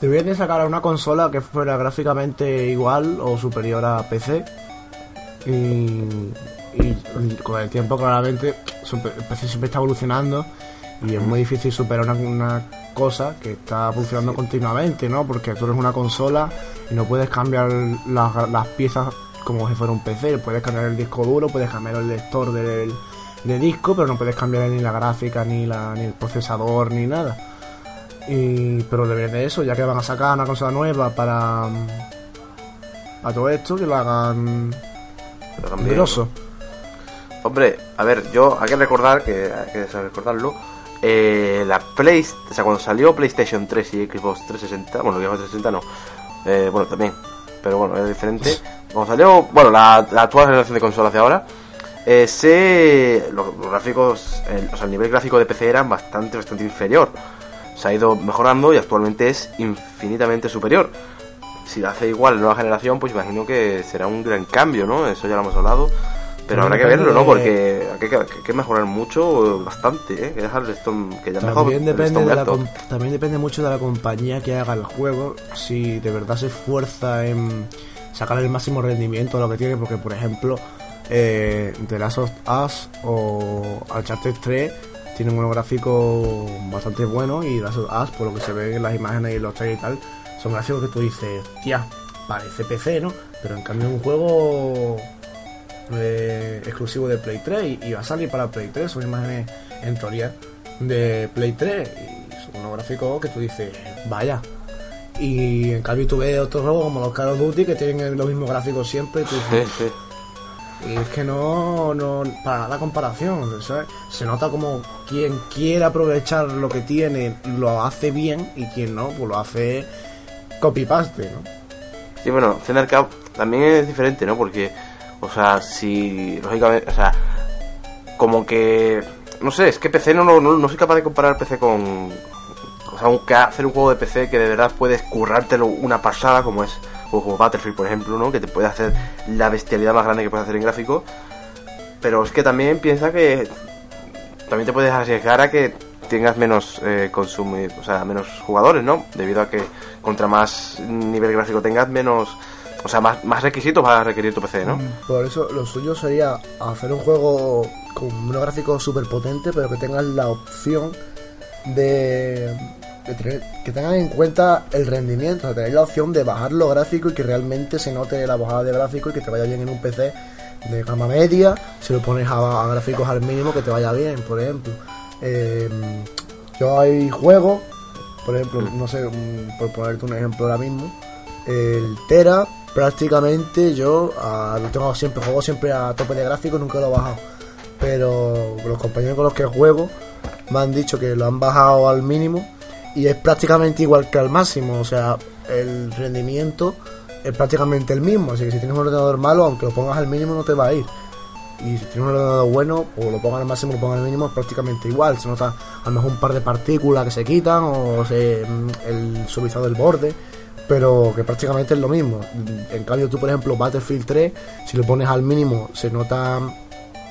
deberían de sacar a una consola que fuera gráficamente igual o superior a PC. Y, con el tiempo, claramente, el PC siempre está evolucionando y es muy difícil superar una, una cosa que está evolucionando continuamente, ¿no? Porque tú eres una consola y no puedes cambiar las, las piezas como si fuera un PC. Puedes cambiar el disco duro, puedes cambiar el lector del, de disco, pero no puedes cambiar ni la gráfica, ni, la, ni el procesador, ni nada. Y, pero de de eso, ya que van a sacar una consola nueva para, para todo esto, que lo hagan pero también, grosso. Hombre, a ver, yo hay que recordar, que hay que recordarlo, eh, la Play, o sea, cuando salió PlayStation 3 y Xbox 360, bueno, Xbox 360 no, eh, bueno, también, pero bueno, es diferente. Cuando salió, bueno, la, la actual generación de consolas de ahora, eh, se, los, los gráficos, el, o sea, el nivel gráfico de PC era bastante, bastante inferior. Se ha ido mejorando y actualmente es infinitamente superior. Si la hace igual la nueva generación, pues imagino que será un gran cambio, ¿no? Eso ya lo hemos hablado. Pero habrá que verlo, ¿no? Porque hay que, hay que mejorar mucho, bastante, ¿eh? Que dejar el listón, que ya mejor También el depende, de la también depende mucho de la compañía que haga el juego, si de verdad se esfuerza en sacar el máximo rendimiento de lo que tiene, porque por ejemplo, eh, The Last of Us o Uncharted 3 tienen unos gráficos bastante buenos y The Last of Us, por lo que se ve en las imágenes y los trailers y tal, son gráficos que tú dices, tía, parece PC, ¿no? Pero en cambio es un juego eh, exclusivo de Play 3 y, y va a salir para Play 3, son imágenes en teoría de Play 3 y son unos gráficos que tú dices, vaya. Y en cambio tú ves otros juegos como los Call of Duty que tienen los mismos gráficos siempre y tú Sí, dices, sí. y es que no, no, para nada comparación, ¿sabes? Se nota como quien quiere aprovechar lo que tiene lo hace bien y quien no, pues lo hace copy-paste, ¿no? Sí, bueno, al fin y al cabo, también es diferente, ¿no? Porque, o sea, si, lógicamente, o sea, como que, no sé, es que PC no, no, no soy capaz de comparar PC con, o sea, un, que hacer un juego de PC que de verdad puedes currártelo una pasada, como es juego como Battlefield, por ejemplo, ¿no? Que te puede hacer la bestialidad más grande que puedes hacer en gráfico. Pero es que también piensa que también te puedes arriesgar a que tengas menos eh, o sea, menos jugadores, ¿no? Debido a que contra más nivel gráfico tengas, menos, o sea, más, más requisitos va a requerir tu PC, ¿no? Por eso lo suyo sería hacer un juego con unos gráficos súper potentes, pero que tengas la opción de, de tener- que tengan en cuenta el rendimiento, sea, tener la opción de bajar los gráficos y que realmente se note la bajada de gráficos y que te vaya bien en un PC de gama media, si lo pones a, a gráficos al mínimo que te vaya bien, por ejemplo. Eh, yo hay juegos, por ejemplo, no sé, mm, por ponerte un ejemplo ahora mismo, el Tera prácticamente yo lo tengo siempre, juego siempre a tope de gráficos, nunca lo he bajado. Pero los compañeros con los que juego me han dicho que lo han bajado al mínimo y es prácticamente igual que al máximo, o sea, el rendimiento es prácticamente el mismo, así que si tienes un ordenador malo, aunque lo pongas al mínimo no te va a ir. Y si tienes un ordenador bueno, o lo pongas al máximo o lo pongas al mínimo, es prácticamente igual. Se nota a lo mejor un par de partículas que se quitan o se, mm, el suavizado del borde, pero que prácticamente es lo mismo. En cambio, tú, por ejemplo, Battlefield 3, si lo pones al mínimo, se nota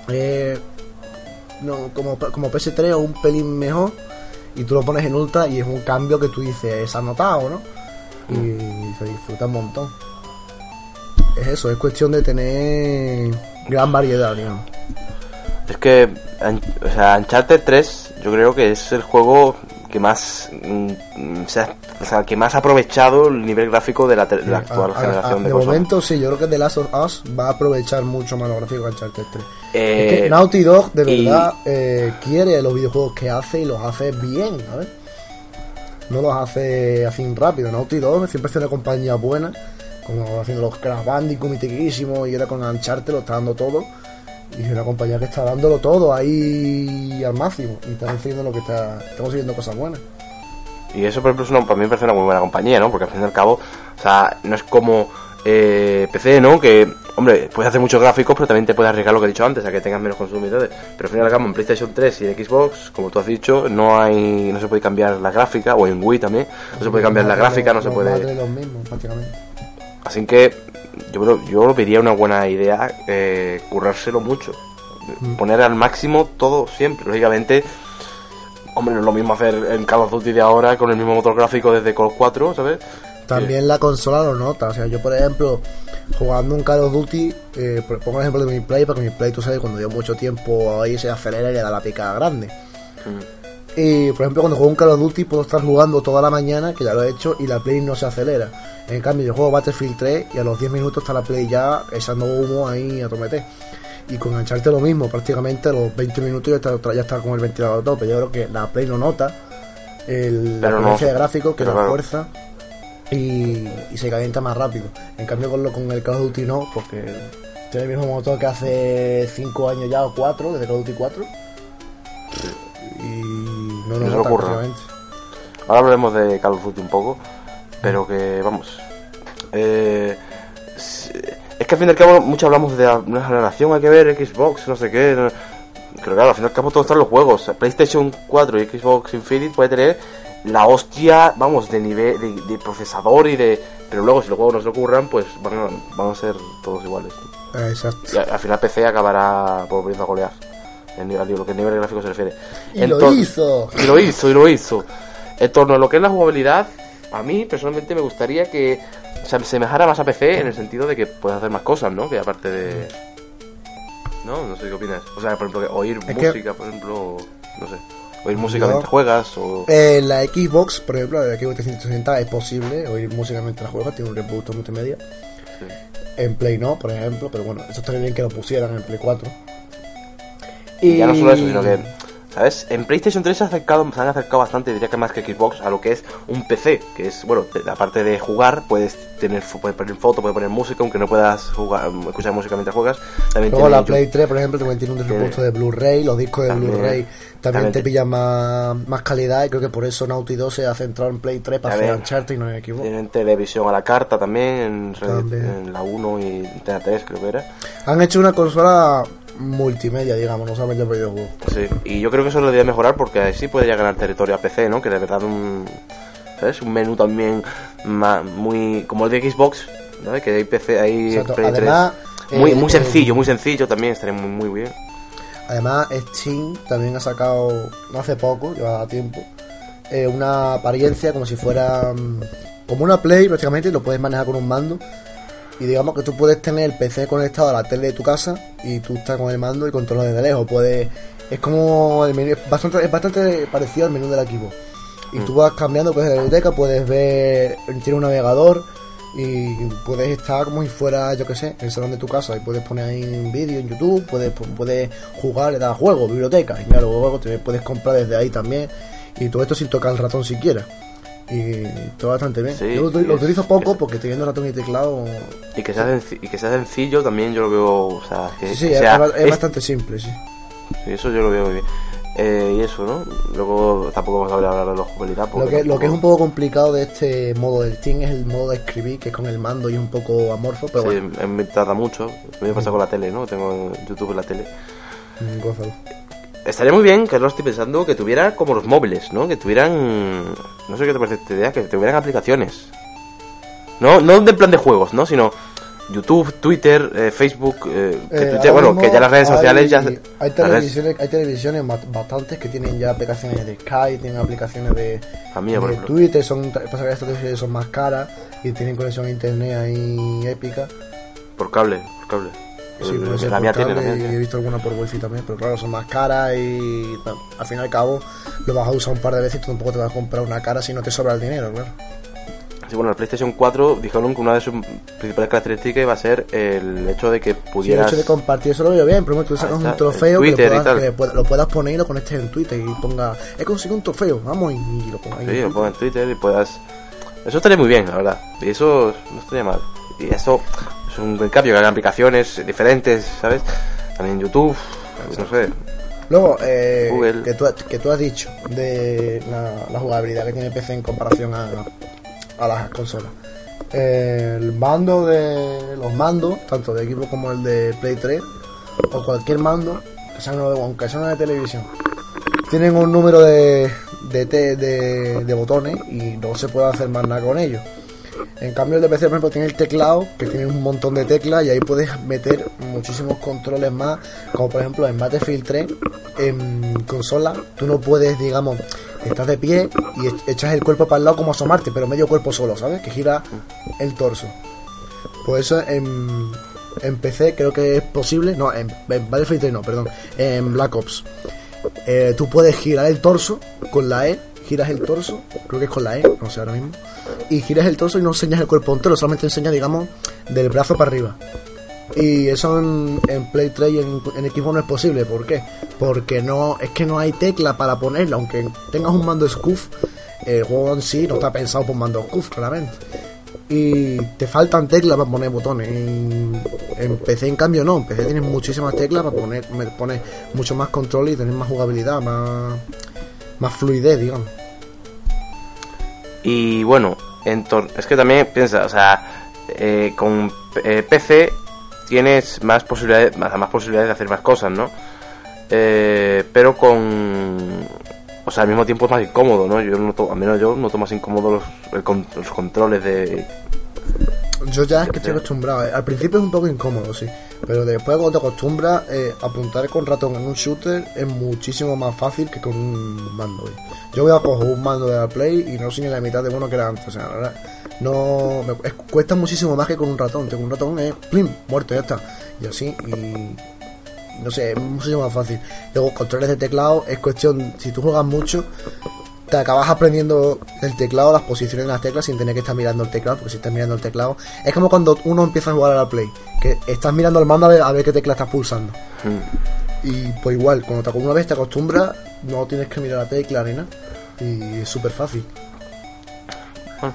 eh, no, como, como PS3 o un pelín mejor, y tú lo pones en ultra y es un cambio que tú dices, se ha notado, ¿no? Y se disfruta un montón. Es eso, es cuestión de tener gran variedad, digamos. Es que, o sea, Uncharted 3 yo creo que es el juego que más mm, mm, o sea, que más ha aprovechado el nivel gráfico de la, de la actual A- a- generación a- de de consolas. momento sí, yo creo que The Last of Us va a aprovechar mucho más los gráficos que Uncharted 3. Eh, es que Naughty Dog de y- verdad eh, quiere los videojuegos que hace y los hace bien, ¿sabes? No los hace así rápido. Naughty Dog siempre hace una compañía buena, como haciendo los Crash Bandicoot mitiquísimos y ahora con Uncharted lo está dando todo. Y es una compañía que está dándolo todo ahí al máximo y está consiguiendo lo que está, está consiguiendo cosas buenas. Y eso, por ejemplo, es una, para mí me parece una muy buena compañía, ¿no? Porque al fin y al cabo, o sea, no es como eh, PC, ¿no? Que, hombre, puedes hacer muchos gráficos, pero también te puedes arriesgar lo que he dicho antes, a que tengas menos consumidores. Pero al fin y al cabo, en PlayStation 3 y en Xbox, como tú has dicho, no hay no se puede cambiar la gráfica, o en Wii también, no se puede cambiar la gráfica, no se puede... los mismos, prácticamente. Así que yo yo vería una buena idea eh, currárselo mucho. Poner al máximo todo siempre. Lógicamente, hombre, no es lo mismo hacer en Call of Duty de ahora con el mismo motor gráfico desde Call of 4, ¿sabes? También la consola lo nota. O sea, yo, por ejemplo, jugando un Call of Duty, eh, pongo el ejemplo de mi Play, porque mi Play, tú sabes, cuando llevo mucho tiempo ahí se acelera y le da la picada grande. Mm. Y, por ejemplo, cuando juego un Call of Duty, puedo estar jugando toda la mañana, que ya lo he hecho, y la Play no se acelera. En cambio, yo juego Battlefield 3 y a los 10 minutos está la Play ya echando humo ahí a tomete. Y con engancharte lo mismo, prácticamente a los 20 minutos ya está, ya está con el ventilador tope. Yo creo que la Play no nota el, la no- potencia de gráficos, que la claro. fuerza y, y se calienta más rápido. En cambio, con, lo, con el Call of Duty no, porque tiene el mismo motor que hace 5 años ya o 4, desde Call of Duty 4. No No nos ocurra. Ahora hablaremos de Call of Duty un poco, pero que vamos. eh, es que al fin y al cabo, mucho hablamos de nueva generación, hay que ver Xbox, no sé qué. no- Pero claro, al fin y al cabo, todos están los juegos. PlayStation 4 y Xbox Infinite puede tener la hostia, vamos, de nivel de, de procesador y de. Pero luego, si los juegos no se ocurran, pues van a, van a ser todos iguales. Exacto. Y al final, PC acabará volviendo a golear. En nivel, lo que el nivel gráfico se refiere. Y lo hizo. y lo hizo, y lo hizo. En torno a lo que es la jugabilidad, a mí personalmente me gustaría que se asemejara más a PC en el sentido de que puedes hacer más cosas, ¿no? Que aparte de. No, no sé qué opinas. O sea, por ejemplo, oír Es que- música, por ejemplo, no sé. Oír música mientras juegas o. Eh, la Xbox, por ejemplo, la Xbox 360 es posible oír música mientras juegas, tiene un reproductor multimedia. Sí. En Play no, por ejemplo, pero bueno, eso estaría bien que lo pusieran en Play 4. Y ya no solo eso, sino que, ¿sabes? En PlayStation 3 se, ha acercado, se han acercado bastante, diría que más que Xbox, a lo que es un PC, que es, bueno, te- aparte de jugar, puedes tener puedes poner foto, puedes poner música, aunque no puedas jugar, escuchar música mientras juegas. También Luego la. Play 3, por ejemplo, también tiene un reproductor de Blu-ray, los discos de. Blu-ray también, También te pillan más, más calidad y creo que por eso Naughty 2 se ha centrado en Play 3 para hacer. Uncharted y no en Xbox. Tienen televisión a la carta también, en, También. en la 1 y Antena 3 creo que era. Han hecho una consola multimedia, digamos, no solamente videojuegos. Sí, y yo creo que eso lo debería mejorar porque así ya ganar territorio a PC, ¿no? Que de verdad un... ¿Sabes? Un menú también ma- muy... como el de Xbox, ¿no? Que hay PC, hay. Play 3. Además, Muy, eh, muy eh, sencillo, muy sencillo también, estaría muy, muy bien. Además, Steam también ha sacado, no hace poco, lleva tiempo, eh, una apariencia como si fuera mm, como una Play prácticamente, lo puedes manejar con un mando. Y digamos que tú puedes tener el PC conectado a la tele de tu casa y tú estás con el mando y controlas desde lejos. Puedes, es como el menú, es bastante, es bastante parecido al menú del equipo. Y tú vas cambiando pues de la biblioteca, puedes ver, tiene un navegador y puedes estar como si fuera, yo que sé, el salón de tu casa y puedes poner ahí un vídeo en YouTube, puedes, puedes jugar, le das juego, biblioteca, y claro, luego te puedes comprar desde ahí también y todo esto sin tocar el ratón siquiera. Y todo bastante bien. Sí, yo lo, es- utilizo poco es- porque teniendo ratón y teclado. Y que, sea y que sea sencillo también yo lo veo, o sea, que, Sí, sí, que es, sea- es ba- es es- bastante simple, sí. eso yo lo veo muy bien. Eh, y eso, ¿no? Luego tampoco vamos a hablar de la jugabilidad. Lo que, lo que es un poco complicado de este modo del Steam es el modo de escribir, que es con el mando y un poco amorfo, pero Sí, bueno, me tarda mucho. Me pasa con la tele, ¿no? Tengo YouTube en la tele. mm, gózalo. Estaría muy bien, que lo estoy pensando, que tuviera como los móviles, ¿no? Que tuvieran... No sé qué te parece esta idea, que tuvieran aplicaciones. No, no de plan de juegos, ¿no? Sino YouTube, Twitter, eh, Facebook... eh, que Eh, Twitter- bueno, que ya las redes hay- sociales ya... Hay televisiones, hay televisiones ba- bastantes que tienen ya aplicaciones de Skype, tienen aplicaciones de, mía, por de ejemplo. Twitter, son, pasa que estas televisiones son más caras y tienen conexión a internet ahí épica. Por cable, por cable. Sí, Eh, puede ser la mía tiene, he visto alguna por wifi también, pero claro, son más caras y bueno, al fin y al cabo lo vas a usar un par de veces y tú tampoco te vas a comprar una cara si no te sobra el dinero, claro. Sí, bueno, el PlayStation 4 dijeron que una de sus principales características iba a ser el hecho de que Sí, el pudieras... hecho de compartir eso lo veo bien, pero tú sacas Ahí está, un trofeo que, y puedas- que lo puedas poner y lo conectes en Twitter y ponga, he conseguido un trofeo, vamos y, y lo pongas ahí. Sí, en lo pongo en Twitter y puedas... Eso estaría muy bien, la verdad. Y eso no estaría mal. Y eso es un buen cambio, que hagan aplicaciones diferentes, ¿sabes? También YouTube, no sé. Luego, eh, Google. que, tú, que tú has dicho de la, la jugabilidad que tiene PC en comparación a, a las consolas. Eh, el mando de los mandos, tanto de equipo como el de Play 3, o cualquier mando, que sea uno de, aunque sea uno de televisión, tienen un número de, de, te- de, de botones y no se puede hacer más nada con ellos. En cambio el de PC, por ejemplo, tiene el teclado, que tiene un montón de teclas y ahí puedes meter muchísimos controles más, como por ejemplo en Battlefield 3, en consola, tú no puedes, digamos, estás de pie y e- echas el cuerpo para el lado como asomarte, pero medio cuerpo solo, ¿sabes? Que gira el torso. Pues eso en, PC creo que es posible, no, en, en Battlefield 3 no, perdón, en Black Ops. Eh, tú puedes girar el torso con la E, giras el torso, creo que es con la E, no sé ahora mismo, y giras el torso y no enseñas el cuerpo entero, solamente enseñas, digamos, del brazo para arriba. Y eso en, Play 3 y en, Xbox no es posible, ¿por qué? Porque no es que no hay tecla para ponerla, aunque tengas un mando SCUF, el juego en sí no está pensado por mando SCUF, claramente. Y te faltan teclas para poner botones. En, en PC, en cambio, no. En PC tienes muchísimas teclas para poner, poner mucho más control y tener más jugabilidad, más, más fluidez, digamos. Y bueno, en es que también piensa, o sea, eh, con eh, PC tienes más posibilidades, más, más posibilidades de hacer más cosas, ¿no? Eh, pero con, o sea, al mismo tiempo es más incómodo, ¿no? Yo noto, al menos yo noto más incómodo los, el con- los controles de, Yo ya es que estoy acostumbrado. eh. Al principio es un poco incómodo, sí. Pero después cuando te acostumbras, eh, apuntar con ratón en un shooter es muchísimo más fácil que con un mando. eh. Yo voy a coger un mando de la Play y no soy ni la mitad de uno que era antes. O sea, la verdad, no me, es- cuesta muchísimo más que con un ratón. Con un ratón es plim, muerto, ya está. Y así, y no sé, es muchísimo más fácil. Luego, controles de teclado es cuestión, si tú juegas mucho, te acabas aprendiendo el teclado, las posiciones de las teclas sin tener que estar mirando el teclado, porque si estás mirando el teclado, es como cuando uno empieza a jugar a la Play, que estás mirando el mando a ver, a ver qué tecla estás pulsando. Mm. Y pues igual, cuando te, una vez te acostumbras, no tienes que mirar la tecla ni nada. Y es súper fácil. Ah.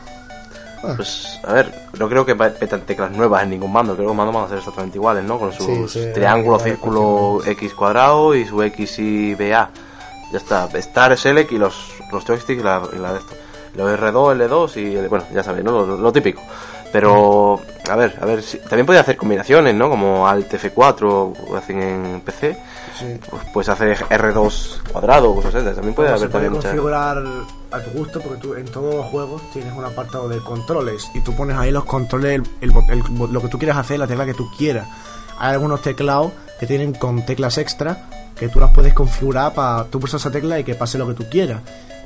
Pues, a ver, no creo que metan teclas nuevas en ningún mando. Creo que los mandos van a ser exactamente iguales, ¿no? Con sus Sí, sí, triángulo, círculo, X cuadrado y su X y BA. Ya está. Star, Select y los, los joysticks y la, y la de esto. Los R2, L2 y, el- bueno, ya sabéis, ¿no? Lo, lo típico. Pero, a ver, a ver, si, también puede hacer combinaciones, ¿no? Como Alt F4 o hacen en PC. Sí. Pues puedes hacer R2 cuadrado, cosas así. También puede haber se puede también muchas... configurar a tu gusto porque tú en todos los juegos tienes un apartado de controles y tú pones ahí los controles, el, el lo que tú quieras hacer, la tecla que tú quieras. Hay algunos teclados que tienen con teclas extra que tú las puedes configurar para tú pulsar esa tecla y que pase lo que tú quieras.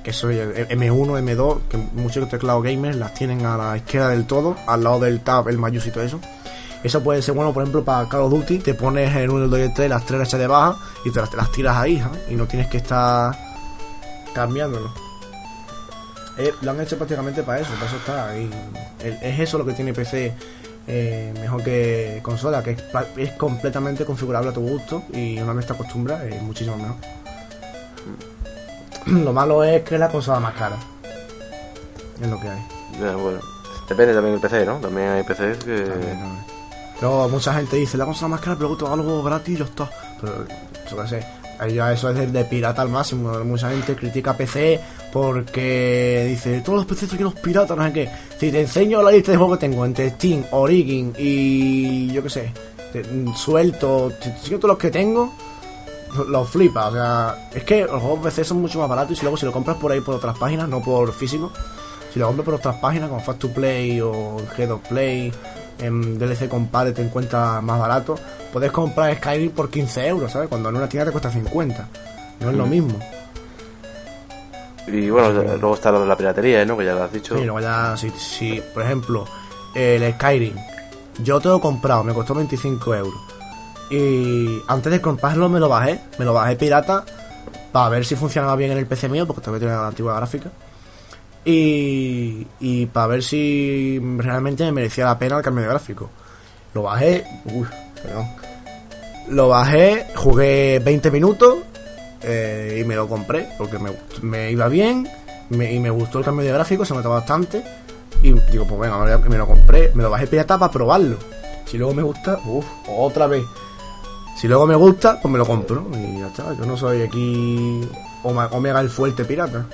Que soy M1, M2, que muchos teclados gamers las tienen a la izquierda del todo, al lado del tab, el mayús y eso. Eso puede ser bueno, por ejemplo, para Call of Duty, te pones el 1, el 2 y el 3, las tres las echas de baja y te las, tiras ahí, ¿eh? y no tienes que estar cambiándolo. Eh, lo han hecho prácticamente para eso, para eso está. El- es eso lo que tiene PC eh, mejor que consola, que es, es completamente configurable a tu gusto y una vez te acostumbras es muchísimo mejor. Lo malo es que es la consola más cara. Es lo que hay. Ya, bueno, depende también del PC, ¿no? También hay PCs que... También, también. Pero mucha gente dice, la consola más cara, pero te algo gratis y ya está. Pero, yo qué sé, eso es de, de pirata al máximo. Mucha gente critica PC porque dice, todos los PCs son unos piratas, no sé qué. Si te enseño la lista de juegos que tengo entre Steam, Origin y yo qué sé, te- suelto, si te enseño todos los que tengo, los flipa. O sea, es que los juegos PC son mucho más baratos y luego si lo compras por ahí por otras páginas, no por físico, si lo compras por otras páginas como Fast to Play o Head of Play, en DLC Compare te encuentras más barato, puedes comprar Skyrim por 15 euros, ¿sabes? Cuando en una tienda te cuesta 50. No es lo mismo. Y bueno, luego está lo de la piratería, ¿no? Que ya lo has dicho. Sí, luego ya, si, si, por ejemplo, el Skyrim, yo te lo he comprado, me costó 25 euros. Y antes de comprarlo me lo bajé, me lo bajé pirata para ver si funcionaba bien en el PC mío, porque todavía tiene la antigua gráfica. Y, y para ver si realmente me merecía la pena el cambio de gráfico. Lo bajé, uy, perdón. Lo bajé, jugué 20 minutos eh, y me lo compré porque me, me iba bien me- y me gustó el cambio de gráfico, se notaba bastante. Y digo, pues venga, me lo compré, me lo bajé pirata para probarlo. Si luego me gusta, uff, otra vez. Si luego me gusta, pues me lo compro. Y ya está, yo no soy aquí Omega el fuerte pirata.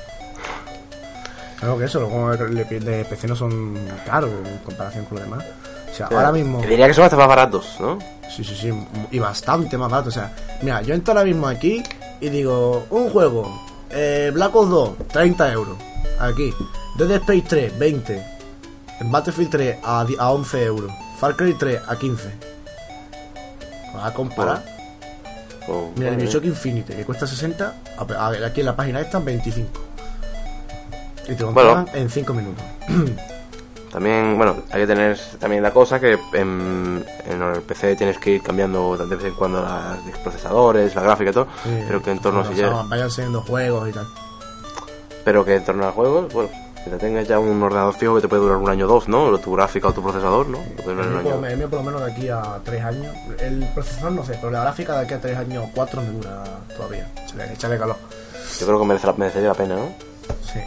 Claro que eso, los juegos de, de PC no son caros en comparación con los demás. O sea, ahora mismo. Te Diría que son hasta más baratos, ¿no? Sí, sí, sí, y bastante más barato. O sea, mira, yo entro ahora mismo aquí y digo, un juego, eh, Black Ops 2, 30 euros. Aquí, Dead Space 3, 20. Battlefield 3 a, a 11 euros. Far Cry 3 a 15. ¿Vas a comparar? O- Mira, el Bioshock Infinite, que cuesta 60, a- a- aquí en la página esta 25. Y te lo Bueno. en 5 minutos. También, bueno, hay que tener también la cosa que en, en el PC tienes que ir cambiando de vez en cuando los procesadores, la gráfica y todo, Sí, pero que en torno a si o sea, ya- Vayan siendo juegos y tal. pero que en torno a juegos, bueno, que te tengas ya un ordenador fijo que te puede durar un año o dos, ¿no? Tu gráfica o tu procesador, ¿no? El mío, por, año. el mío por lo menos de aquí a 3 años. El procesador no sé, pero la gráfica de aquí a 3 años o 4 me dura todavía. Échale, échale calor. Yo creo que merece la- merecería la pena, ¿no? Sí.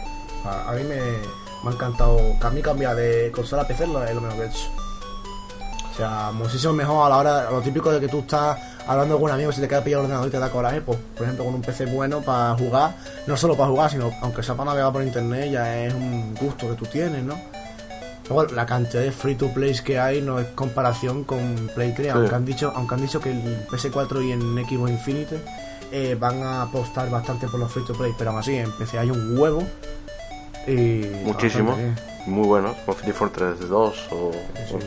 A, a mí me, me ha encantado. A mí cambiar de consola a PC es lo, es lo mejor que he hecho. O sea, muchísimo mejor a la hora, lo típico de que tú estás hablando con un amigo se te queda pillado el ordenador y te da coraje, pues por ejemplo con un PC bueno para jugar, no solo para jugar, sino aunque sea para navegar por internet, ya es un gusto que tú tienes, ¿no? Luego la cantidad de free to plays que hay no es comparación con Play 3, aunque han dicho, aunque han dicho que el PS4 y en Xbox Infinite eh, van a apostar bastante por los free to play, pero aún así en PC hay un huevo y Muchísimo. bastante. Muy buenos, como Free Fortress 2 o... Sí, y, son,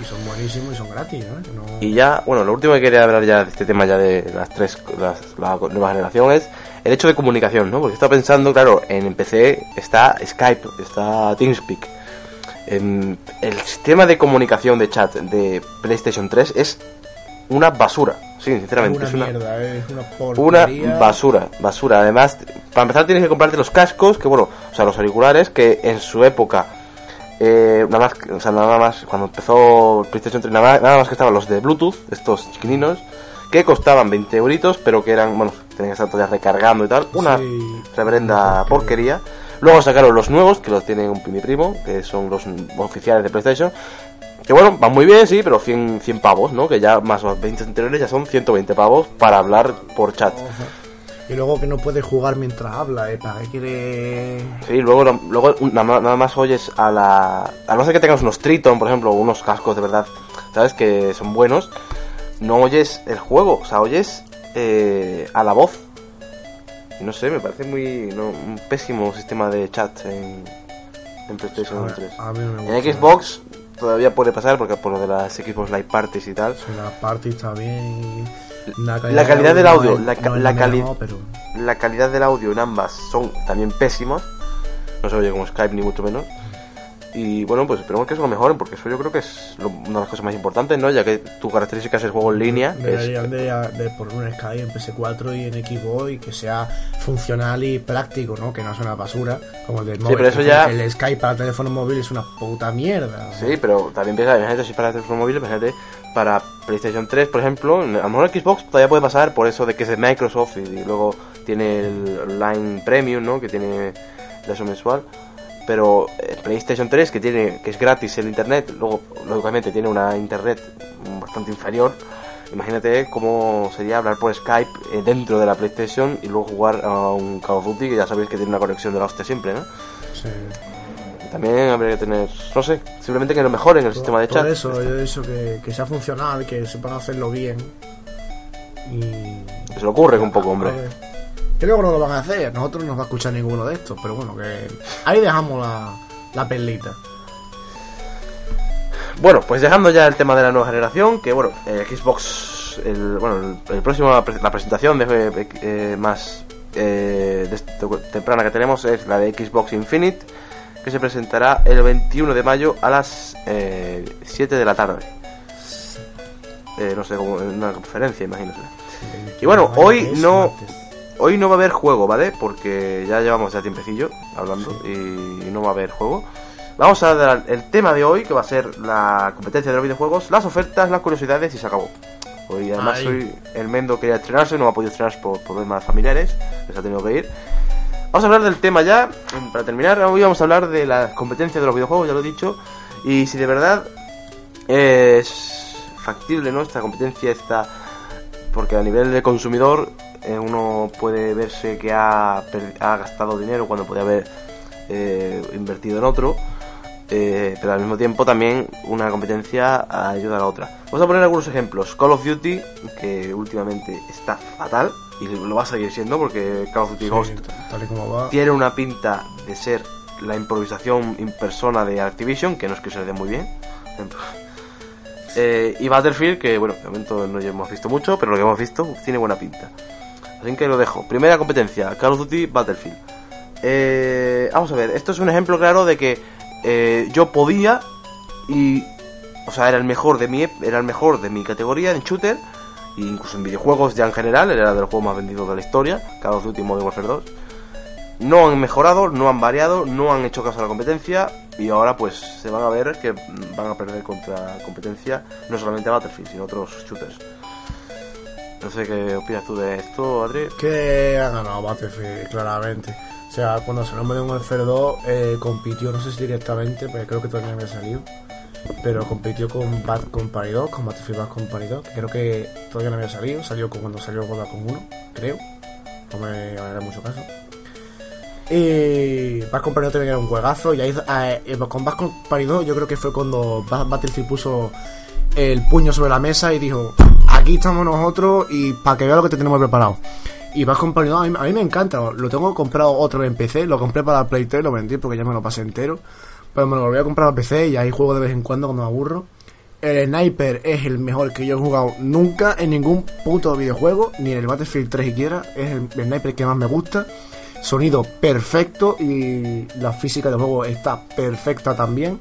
y son buenísimos y son gratis, ¿no? No- Y ya, bueno, lo último que quería hablar ya de este tema ya de las tres, las, la nueva generación es el hecho de comunicación, ¿no? Porque estaba pensando, claro, en PC está Skype, está TeamSpeak. Em, el sistema de comunicación de chat de PlayStation 3 es una basura, sí, sinceramente. es es una una, mierda, es una una basura, basura. Además, para empezar tienes que comprarte los cascos, que bueno, o sea, los auriculares, que en su época, eh, nada más, o sea, nada más, cuando empezó PlayStation 3, nada más, nada más que estaban los de Bluetooth, estos chiquininos, que costaban 20 euritos, pero que eran, bueno, tenían que estar todavía recargando y tal, una Sí. reverenda porquería. Luego sacaron los nuevos, que los tiene un mi primo, que son los oficiales de PlayStation. Que bueno, van muy bien, sí, pero 100, 100 pavos, ¿no? Que ya más los 20 anteriores ya son 120 pavos para hablar por chat. Y luego que no puedes jugar mientras habla, ¿eh? ¿Para qué quiere...? Sí, luego, luego nada, más- oyes a la... A no ser que tengas unos Triton, por ejemplo, unos cascos de verdad, ¿sabes? Que son buenos. No oyes el juego, o sea, oyes eh, a la voz. Y no sé, me parece muy... no, un pésimo sistema de chat en, en PlayStation 3. A mí no me En. Xbox todavía puede pasar porque por lo de las Xbox Live Parties y tal. La party está bien. La La calidad del audio, no la es- ca- no es la la cali- mejor, pero La calidad del audio en ambas son también pésimas. No se oye como Skype ni mucho menos. Y bueno, pues esperemos que eso lo mejoren, porque eso yo creo que es lo- una de las cosas más importantes, ¿no? Ya que tu característica es el juego en línea. es- de, de poner un Skype en PS4 y en Xbox y que sea funcional y práctico, ¿no? Que no sea una basura como el del móvil. pero eso ya- El Skype para teléfono móvil es una puta mierda. Sí, pero también piensa, imagínate si para teléfono móvil, imagínate para PlayStation 3, por ejemplo, a lo mejor Xbox todavía puede pasar por eso de que es de Microsoft y, y luego tiene el Online Premium, ¿no? Que tiene de eso mensual. Pero eh, PlayStation 3, que tiene que es gratis el internet, luego lógicamente tiene una internet bastante inferior. Imagínate cómo sería hablar por Skype eh, dentro de la PlayStation y luego jugar a un Call of Duty que ya sabéis que tiene una conexión de la hostia siempre, ¿no? Sí. También habría que tener, no sé, simplemente que lo mejoren el sistema de chat. eso, yo he dicho que, que sea funcional, que sepan hacerlo bien. Y. Se le ocurre un poco, hombre. Ver. Creo que no lo van a hacer, nosotros no nos va a escuchar ninguno de estos, pero bueno, que ahí dejamos la, la perlita. Bueno, pues dejando ya el tema de la nueva generación, que bueno, eh, Xbox, el, bueno, el, el próximo, la presentación de, eh, eh, más eh, de este- temprana que tenemos es la de Xbox Infinite, que se presentará el 21 de mayo a las eh, 7 de la tarde. Eh, no sé, como en una conferencia, imagínese. Y bueno, hoy no- martes. Hoy no va a haber juego, ¿vale? Porque ya llevamos ya tiempecillo hablando y no va a haber juego. Vamos a dar el tema de hoy, que va a ser la competencia de los videojuegos, las ofertas, las curiosidades y se acabó. Hoy además hoy el Mendo quería estrenarse, no ha podido estrenarse por problemas familiares, se ha tenido que ir. Vamos a hablar del tema ya, para terminar, hoy vamos a hablar de la competencia de los videojuegos, ya lo he dicho, y si de verdad es factible, ¿no? Esta competencia está porque a nivel de consumidor eh, uno puede verse que ha, gastado dinero cuando podía haber eh, invertido en otro eh, pero al mismo tiempo también una competencia ayuda a la otra vamos a poner algunos ejemplos Call of Duty que últimamente está fatal y lo va a seguir siendo porque Call of Duty Sí, Ghost tal y como va. tiene una pinta de ser la improvisación en persona de Activision, que no es que se le dé muy bien. Eh, y Battlefield, que bueno, de momento no hemos visto mucho, pero lo que hemos visto tiene buena pinta. Así que lo dejo. Primera competencia, Call of Duty Battlefield. Eh, vamos a ver, esto es un ejemplo claro de que eh, yo podía y... O sea, era el mejor de mi, era el mejor de mi categoría en shooter, e incluso en videojuegos ya en general, era de los juegos más vendidos de la historia, Call of Duty Modern Warfare 2 no han mejorado, no han variado, no han hecho caso a la competencia y ahora pues se van a ver que van a perder contra competencia no solamente Battlefield, sino otros shooters. No sé qué opinas tú de esto, Adri. Que ha ganado Battlefield, claramente. O sea, cuando salió Modern Warfare 2, eh, compitió, no sé si directamente, pero creo que todavía no había salido. Pero compitió con Bad Company 2, con Battlefield Bad Company 2, que creo que todavía no había salido. Salió cuando salió con 1, creo. No me haré mucho caso. Y Bad Company 2 también era un juegazo. Y ahí, eh, con Bad Company 2 yo creo que fue cuando Ba- Battlefield puso el puño sobre la mesa y dijo, aquí estamos nosotros y para que vea lo que te tenemos preparado. Y Bad Company 2 a mí, a mí me encanta, lo tengo comprado otra vez en PC, lo compré para Play 3, lo vendí porque ya me lo pasé entero. Pero me lo volví a comprar a PC y ahí juego de vez en cuando cuando me aburro. El Sniper es el mejor que yo he jugado nunca en ningún puto videojuego, ni en el Battlefield 3 siquiera. Es el, el Sniper que más me gusta. Sonido perfecto y la física del juego está perfecta también.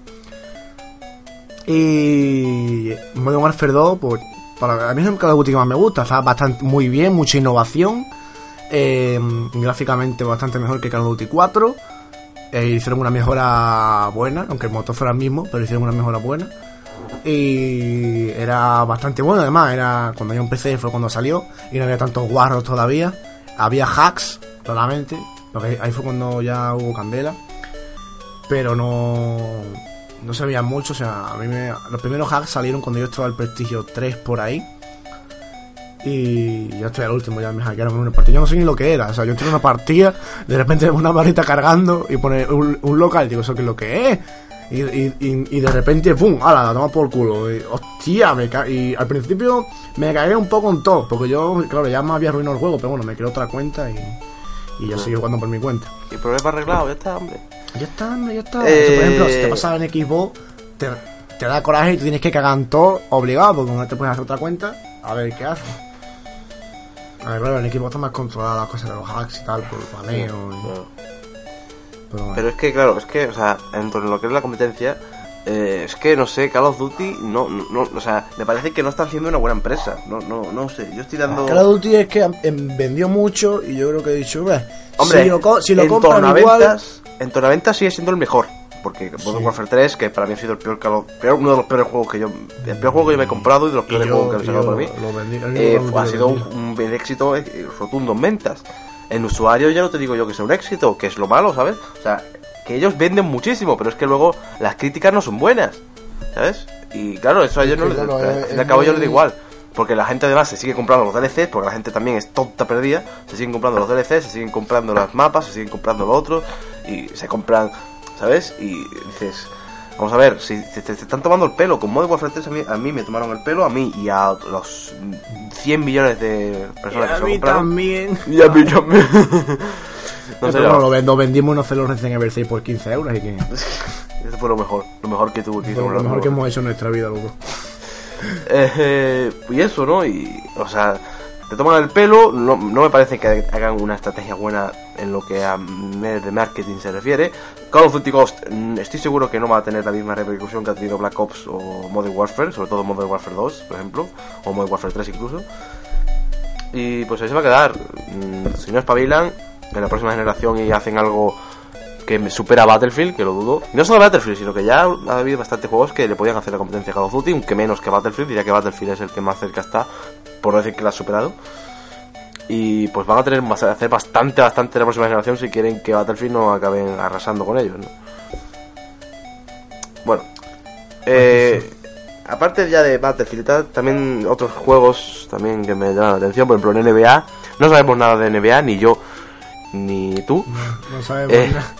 Y Modern Warfare 2, pues para a mí es el Duty que más me gusta. Está bastante muy bien, mucha innovación. eh, gráficamente bastante mejor que Call of Duty 4. Eh, hicieron una mejora buena, aunque el motor fuera el mismo, pero hicieron una mejora buena. Y era bastante bueno, además, era cuando yo empecé fue cuando salió y no había tantos guarros todavía. Había hacks, claramente, porque ahí fue cuando ya hubo candela. Pero no, no veían mucho, o sea, a mí me, los primeros hacks salieron cuando yo estaba al Prestigio 3 por ahí. Y ya estoy al último, ya me hackearon en una partida. Yo no sé ni lo que era, o sea, yo entré en una partida, de repente una barrita cargando y pone un, un local, digo, ¿eso qué es lo que es? Y, y, y, y de repente, ¡pum! ¡Hala! La toma por culo. Y, ¡Hostia! Me ca- y al principio me cagué un poco en todo, porque yo, claro, ya me había arruinado el juego, pero bueno, me creé otra cuenta y, y ya sigo jugando por mi cuenta. Y problema arreglado, ya está, hombre. Ya está, ya está. Eh, por ejemplo, si te pasa en Xbox, te, te da coraje y tú tienes que cagar en todo obligado, porque no te puedes hacer otra cuenta, a ver qué haces. A ver, claro, en equipo está más controlada las cosas de los hacks y tal, por el paneo. y- Claro. Pero bueno. Pero es que, claro, es que, o sea, en lo que es la competencia, eh, es que, no sé, Call of Duty, no, no, o sea, me parece que no están siendo una buena empresa. No, no, no sé, yo estoy dando... Call of Duty es que em, vendió mucho y yo creo que he dicho, "Hombre, Hombre, si lo, co- si lo compran igual... ventas, en torno a ventas sigue siendo el mejor. Porque Modern Warfare 3, que para mí ha sido el peor, peor- uno de los peores juegos que yo, el peor juego que yo me he comprado y de los peores yo- juegos que han sacado yo para mí, vendí, eh, ha sido un, éxito eh, rotundo en ventas. En usuario ya no te digo yo que sea un éxito, que es lo malo, ¿sabes? O sea, que ellos venden muchísimo, pero es que luego las críticas no son buenas, ¿sabes? Y claro, eso a ellos no les claro, al fin y al cabo ellos les da igual. Porque la gente además se sigue comprando los DLCs, porque la gente también es tonta perdida, se siguen comprando los DLCs, se siguen comprando las mapas, se siguen comprando lo otro, y se compran, ¿sabes? Y dices, vamos a ver, si te, te- te están tomando el pelo, con Modern Warfare 3 a mí, a mí me tomaron el pelo, a mí y a los 100 millones de personas que se lo compraron. también. Y a mí también. no sé, no. lo, ven- lo vendimos unos celos Resident Evil 6 por 15 euros y que Eso fue lo mejor, lo mejor que tuvo que lo mejor que hemos hecho en nuestra vida, loco. Eh, y eso, ¿no? Y, o sea, te toman el pelo, no, no me parece que hagan una estrategia buena en lo que a de marketing se refiere. Call of Duty Ghost, mm, estoy seguro que no va a tener la misma repercusión que ha tenido Black Ops o Modern Warfare, sobre todo Modern Warfare 2, por ejemplo, o Modern Warfare 3 incluso. Y pues ahí se va a quedar. Mm, Si no espabilan, en la próxima generación y hacen algo que me supera Battlefield, que lo dudo. No solo Battlefield, sino que ya ha habido bastantes juegos que le podían hacer la competencia a Call of Duty, aunque menos que Battlefield, diría que Battlefield es el que más cerca está, por no decir que la ha superado. Y pues van a tener hacer bastante, bastante la próxima generación si quieren que Battlefield no acaben arrasando con ellos, ¿no? Bueno, eh, aparte ya de Battlefield también otros juegos también que me llaman la atención, por ejemplo en NBA, no sabemos nada de NBA, ni yo, ni tú. No sabemos Eh, nada.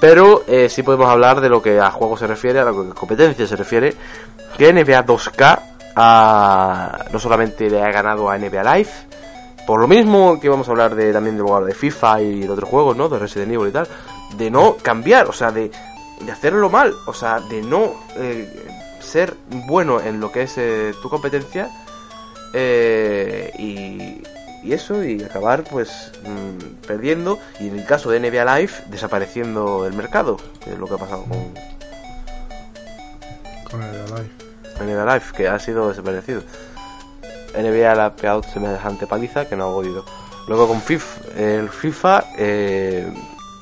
Pero eh, sí podemos hablar de lo que a juego se refiere, a lo que a competencia se refiere, que NBA 2K ha- no solamente le ha ganado a NBA Live, por lo mismo que vamos a hablar de también de, de FIFA y de otros juegos, ¿no? De Resident Evil y tal, de no cambiar, o sea, de, de hacerlo mal, o sea, de no eh, ser bueno en lo que es eh, tu competencia eh, y, eso, y acabar pues mm, perdiendo, y en el caso de NBA Live, desapareciendo del mercado, que es lo que ha pasado con Con el live. NBA Live, que ha sido desaparecido. NBA le ha semejante paliza que no ha podido. Luego con FIFA, el FIFA eh,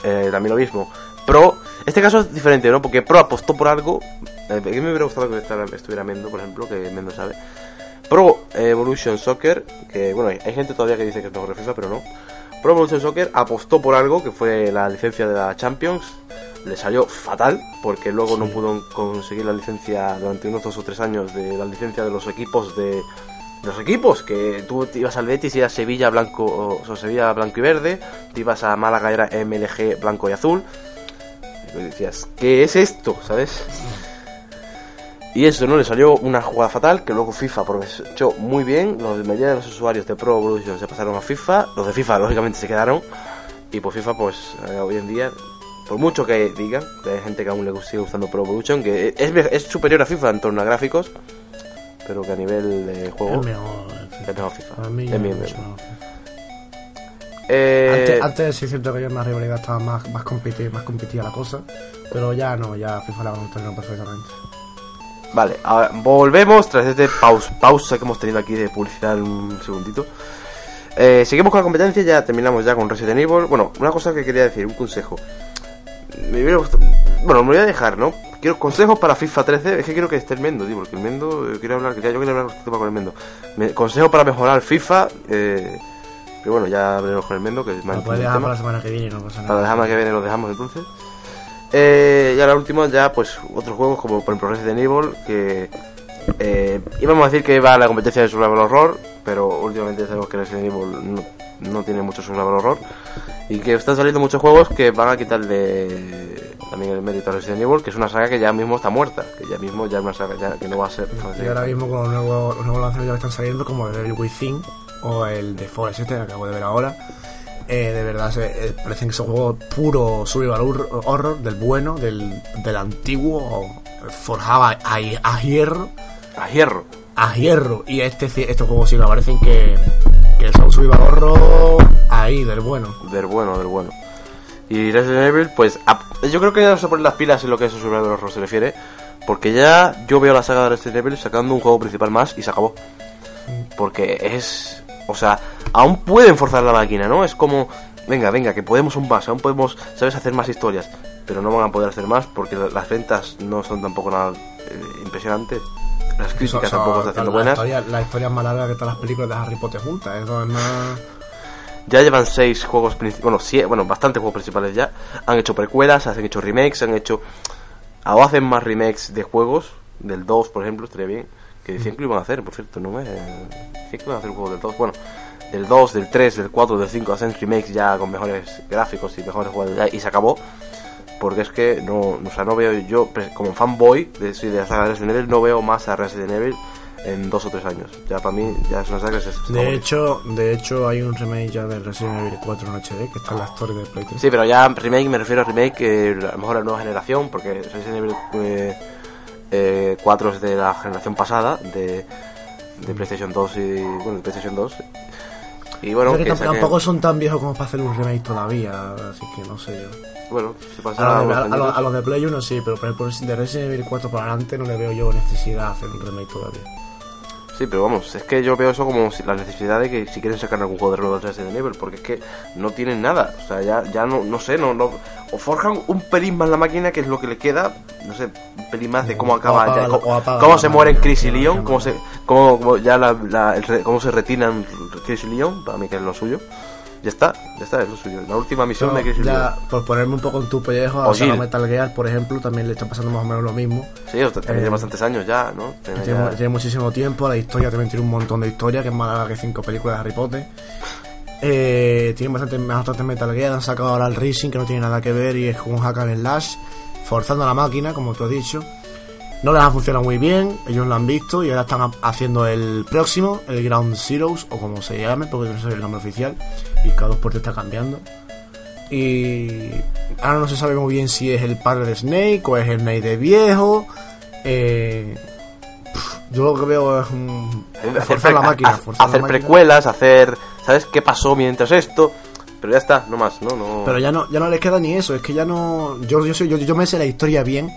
eh, también lo mismo. Pro, este caso es diferente, ¿no? Porque Pro apostó por algo. Eh, que me hubiera gustado que estuviera Mendo, por ejemplo, que Mendo sabe. Pro Evolution Soccer, que bueno, hay gente todavía que dice que es mejor que FIFA, pero no. Pro Evolution Soccer apostó por algo que fue la licencia de la Champions. Le salió fatal, porque luego no pudo conseguir la licencia durante unos dos o tres años de la licencia de los equipos de, los equipos, que tú te ibas al Betis y era Sevilla blanco o, Sevilla blanco y verde, te ibas a Málaga era MLG blanco y azul. Y tú decías, ¿qué es esto? ¿Sabes? Y eso, ¿no? Le salió una jugada fatal que luego FIFA aprovechó muy bien. Los de mayoría de los usuarios de Pro Evolution se pasaron a FIFA. Los de FIFA, lógicamente, se quedaron. Y pues FIFA, pues eh, hoy en día, por mucho que digan, que hay gente que aún le sigue usando Pro Evolution, que es, superior a FIFA en torno a gráficos, pero que a nivel de juego Es mejor. FIFA. Mí Es mejor. Eh, Antes, antes sí es cierto que ya en la rivalidad estaba más, más, competi- más competida la cosa, pero ya no, ya FIFA la van a perfectamente. Vale, ahora volvemos tras este paus- pausa que hemos tenido aquí de publicidad en un segundito. Eh, seguimos con la competencia, ya terminamos ya con Resident Evil. Bueno, una cosa que quería decir, un consejo. Me hubiera gustado- Bueno, me voy a dejar, ¿no? Quiero consejos para FIFA 13. Es que quiero que esté el Mendo, tío, porque el Mendo. eh, quiero hablar, quería, yo quería hablar tema con el Mendo. Me, consejos para mejorar FIFA. Eh, pero bueno, ya hablaremos con el Mendo, que es más Lo puedes dejar para la semana que viene, no pasa Para nada. la semana que viene lo dejamos entonces. Eh, y ahora último ya pues otros juegos como por ejemplo Resident Evil que eh, íbamos a decir que va a la competencia de Survival Horror, pero últimamente sabemos que Resident Evil no, no tiene mucho Survival Horror y que están saliendo muchos juegos que van a quitarle también el mérito a Resident Evil, que es una saga que ya mismo está muerta, que ya mismo ya es una saga ya que no va a ser Y ahora mismo con los nuevos, los nuevos lanzamientos que están saliendo, como el Within o el de Forest este que acabo de ver ahora, eh, de verdad se, eh, parecen que son juegos puro survival hor- horror, del bueno, del, del antiguo, forjado a, a- hierro, a hierro. a hierro. Y este, estos juegos sí me parecen que, que son survival horror ahí, del bueno. Del bueno, del bueno. Y Resident Evil, pues yo creo que ya se ponen las pilas en lo que es el survival horror se refiere. Porque ya yo veo la saga de Resident Evil sacando un juego principal más y se acabó. Porque es. O sea, aún pueden forzar la máquina, ¿no? Es como. Venga, venga, que podemos un más, aún podemos, ¿sabes?, hacer más historias. Pero no van a poder hacer más porque la- las ventas no son tampoco nada eh, impresionantes. Las críticas tampoco están siendo la buenas. Historia, la historia es más larga que todas las películas de Harry Potter juntas. Eso es más. Ya llevan seis juegos principales, bueno, sie- bueno, bastantes juegos principales ya. Han hecho precuelas, han hecho remakes, han hecho... O hacen más remakes de juegos, del 2, por ejemplo, estaría bien. Que decían que lo iban a hacer, por cierto, no me... Decían que iban a hacer un juego del 2, bueno. Del 2, del 3, del 4, del 5, hacen remakes ya con mejores gráficos y mejores juegos y se acabó. Porque es que no, o sea, no veo yo, pre- como fanboy de, de la saga de Resident Evil, no veo más a Resident Evil en dos o tres años. Ya para mí, ya es una saga que se... se De hecho, de hecho, hay un remake ya de Resident Evil 4 en HD que está en la story de Play 3. Sí, pero ya remake me refiero a remake que a lo mejor la nueva generación, porque Resident Evil eh, eh, 4 es de la generación pasada, de, de PlayStation 2 y bueno, de PlayStation 2. Y bueno, que tampoco son tan viejos como para hacer un remake todavía, así que no sé yo. Bueno, se A, pasará los de- unos a- los de Play 1 sí, pero por ejemplo de Resident Evil 4 para adelante no le veo yo necesidad de hacer un remake todavía. Sí, pero vamos, es que yo veo eso como la necesidad de que si quieren sacar algún juego de rol de Resident Evil, porque es que no tienen nada, o sea, ya, ya no, no sé, no, no, o forjan un pelín más la máquina, que es lo que le queda, no sé, un pelín más de cómo acaba, apaga ya, la- cómo, apaga se mueren Chris y Leon, cómo se, cómo, cómo ya la, el cómo se retinan Chris y Leon, para mí que es lo suyo, ya está, ya está, es lo suyo, la última misión de Leon. ya, por ponerme un poco en tu pellejo, a O Jill. Metal Gear, por ejemplo, también le está pasando más o menos lo mismo. Sí, sea, también Eh, tiene bastantes años ya, ¿no? Tiene Tiene, ya- tiene muchísimo tiempo, la historia también tiene un montón de historia, que es más larga que cinco películas de Harry Potter. Eh, tiene bastante, bastante Metal Gear, han sacado ahora el Rising, que no tiene nada que ver, y es como un hack and slash, forzando a la máquina, como tú has dicho. No les ha funcionado muy bien, ellos lo han visto, y ahora están ha- haciendo el próximo, el Ground Zeroes, o como se llame, porque no sé el nombre oficial, y cada dos por está cambiando. Y ahora no se sabe muy bien si es el padre de Snake o es el Snake de viejo. Eh, yo lo que veo es un. Hacer, Forzar la máquina. forzar la hacer máquina. precuelas, hacer. ¿Sabes qué pasó mientras esto? Pero ya está, no más, ¿no? no... Pero ya no, ya no les queda ni eso, es que ya no. Yo, yo, yo, yo me sé la historia bien,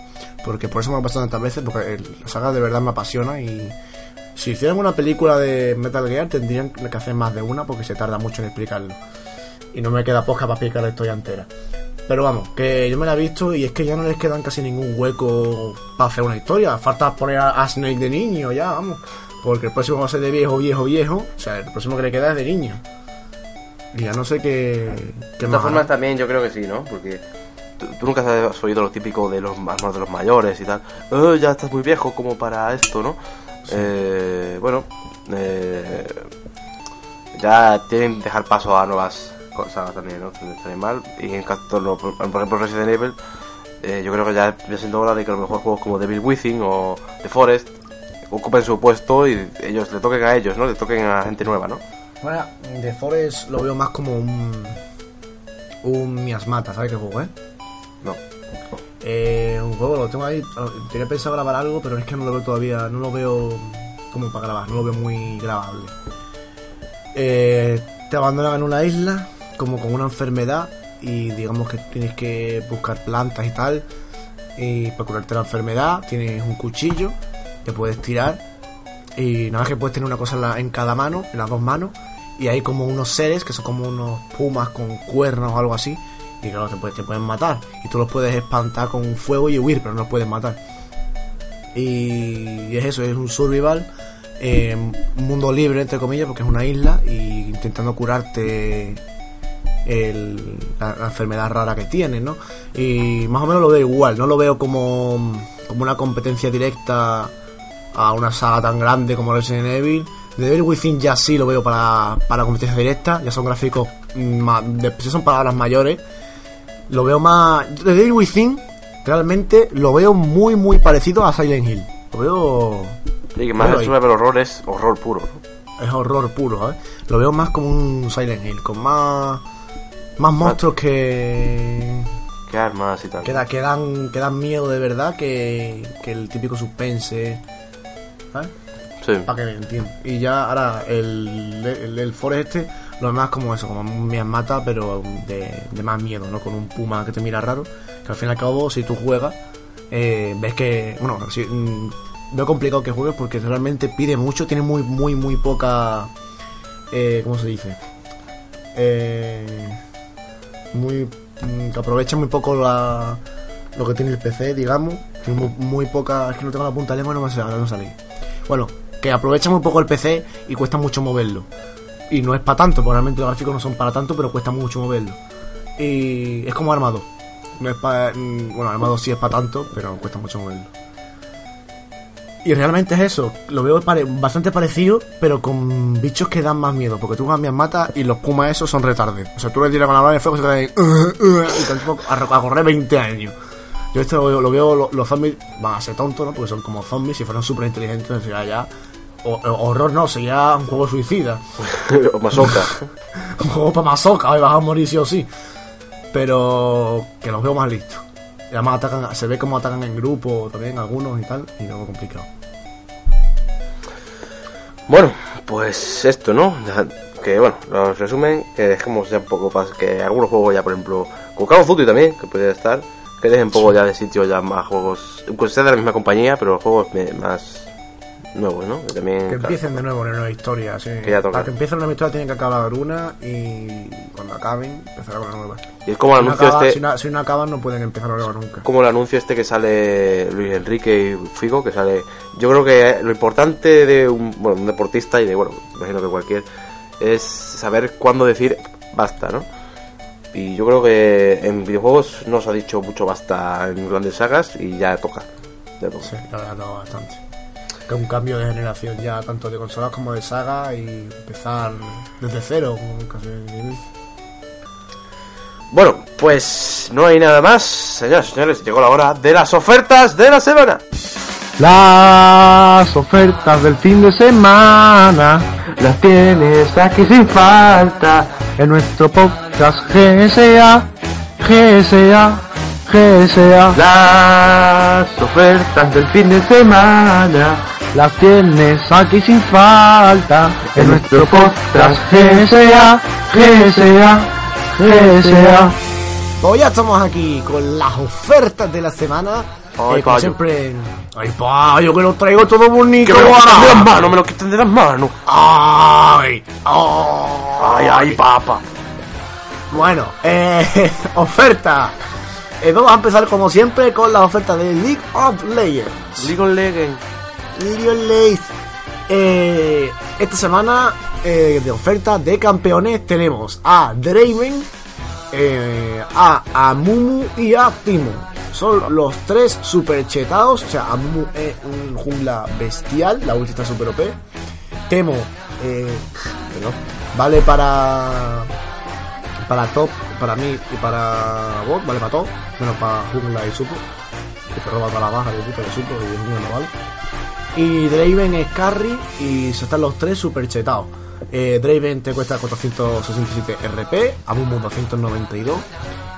porque por eso me ha pasado tantas veces, porque la saga de verdad me apasiona y. Si hicieran una película de Metal Gear tendrían que hacer más de una porque se tarda mucho en explicarlo. Y no me queda poca para explicar la historia entera. Pero vamos, que yo me la he visto y es que ya no les quedan casi ningún hueco para hacer una historia. Falta poner a Snake de niño ya, vamos. Porque el próximo va a ser de viejo, viejo, viejo. O sea, el próximo que le queda es de niño. Y ya no sé qué, qué De todas formas también yo creo que sí, ¿no? Porque tú, tú nunca has oído lo típico de los más de los mayores y tal. "Eh, ya estás muy viejo como para esto, ¿no? Eh, bueno, eh, ya tienen que dejar paso a nuevas cosas también, ¿no? Estaría mal. Y en caso, por ejemplo, Resident Evil, eh, yo creo que ya ya siendo hora de que a lo mejor juegos como Devil Within o The Forest ocupen su puesto y ellos le toquen a ellos, ¿no? Le toquen a gente nueva, ¿no? Bueno, The Forest lo veo más como un. Un miasmata, ¿sabes qué juego, eh? No. Eh, un juego, lo tengo ahí. Tenía pensado grabar algo, pero es que no lo veo todavía. No lo veo como para grabar, no lo veo muy grabable. Eh, te abandonan en una isla, como con una enfermedad, y digamos que tienes que buscar plantas y tal. Y para curarte la enfermedad, tienes un cuchillo que puedes tirar. Y nada más que puedes tener una cosa en, la- en cada mano, en las dos manos. Y hay como unos seres que son como unos pumas con cuernos o algo así. Y claro, te, puede- te pueden matar. Y tú los puedes espantar con fuego y huir, pero no los puedes matar. Y es eso, es un survival. eh, un mundo libre, entre comillas, porque es una isla. Y intentando curarte el- la, la enfermedad rara que tienes, ¿no? Y más o menos lo veo igual. No lo veo como, como una competencia directa a una saga tan grande como Resident Evil. The Devil Within ya sí lo veo para, para competencia directa, ya son gráficos, de- ya son palabras mayores. Lo veo más. The Devil Within realmente lo veo muy, muy parecido a Silent Hill. Lo veo. Y que más Bueno, el survival horror es horror puro, ¿no? Es horror puro, ¿eh? Lo veo más como un Silent Hill, con más. Más monstruos que. ¿Qué armas y tal? que, da- que dan, que dan miedo de verdad que, que el típico suspense. ¿Sabes? Para que me entiendan. Y ya ahora el, el, Forest este Lo demás como eso, como un Miasmata, pero de, de más miedo, ¿no? Con un puma que te mira raro. Que al fin y al cabo, si tú juegas, eh, ves que. Bueno, si, mm, veo complicado que juegues porque realmente pide mucho, tiene muy, muy, muy poca. Eh, ¿Cómo se dice? Eh, muy. mm, que aprovecha muy poco la, lo que tiene el PC, digamos. Muy, poca. Es que no tengo la punta de lengua, no me no sale. Bueno, que aprovecha muy poco el PC y cuesta mucho moverlo. Y no es para tanto, porque realmente los gráficos no son para tanto, pero cuesta mucho moverlo. Y es como Armado. No es para. Bueno, Armado sí es para tanto, pero cuesta mucho moverlo. Y realmente es eso. Lo veo bastante parecido, pero con bichos que dan más miedo. Porque tú cambias mata y los pumas esos son retardes. O sea, tú le tiras con la bala de fuego y te caen. "Uh, uh", y te a, correr 20 años. Yo esto lo, lo veo, lo- los zombies van a ser tontos, ¿no? Porque son como zombies, si fueran súper inteligentes, sería ya. O- horror no, sería un juego suicida. o Masoka. Un juego para masoca, hoy vas a morir sí o sí. Pero que los veo más listos. Y además atacan, se ve como atacan en grupo también algunos y tal, y luego complicado. Bueno, pues esto, ¿no? Que bueno, los resumen, que dejemos ya un poco para que algunos juegos ya, por ejemplo, con Call of Duty también, que puede estar, que dejen un poco ya de sitio ya más juegos, aunque sea de la misma compañía, pero juegos más nuevos, ¿no? Que también, Que claro, empiecen de nuevo una nueva historia, sí. Que ya toca. Para que empiece una nueva historia tienen que acabar una y cuando acaben empezar con la nueva. Y es como el Si no, anuncio acaba- este, si, no, si no acaban no pueden empezar la nueva nunca. como el anuncio este que sale Luis Enrique y Figo, que sale. Yo creo que lo importante de un, bueno, un deportista y de, bueno, imagino que cualquier, es saber cuándo decir basta, ¿no? Y yo creo que en videojuegos no se ha dicho mucho basta en grandes sagas y ya toca. Ya toca. Sí, verdad no, bastante. Que un cambio de generación ya tanto de consolas como de saga y empezar desde cero, como nunca se dice. Bueno, pues no hay nada más. Señoras y señores, llegó la hora de las ofertas de la semana. Las ofertas del fin de semana las tienes aquí sin falta en nuestro podcast GSA, GSA, GSA. Las ofertas del fin de semana las tienes aquí sin falta en nuestro podcast GSA, GSA, GSA. Pues ya estamos aquí con las ofertas de la semana. Ay, Eh, como payo. siempre. Ay, pa, yo que lo traigo todo bonito. Que me lo quiten de las manos, me lo quiten de las manos. Ay, ay, Ay, ay, papa. Bueno, eh, oferta. Eh, vamos a empezar como siempre con la oferta de League of Legends. League of Legends. Of Legends. Eh, esta semana eh, de oferta de campeones tenemos a Draven, eh, a Amumu y a Timo. Son los tres super chetados. O sea, Amumu es un jungla bestial. La ulti está super OP. Temo, eh, vale para para top, para mí y para bot, vale para todo, menos para jungla y supo, que te roba toda la baja de puta de supo y jungla no vale. Y Draven es carry y se están los tres super chetados. Eh, Draven te cuesta 467 RP, Amumu 292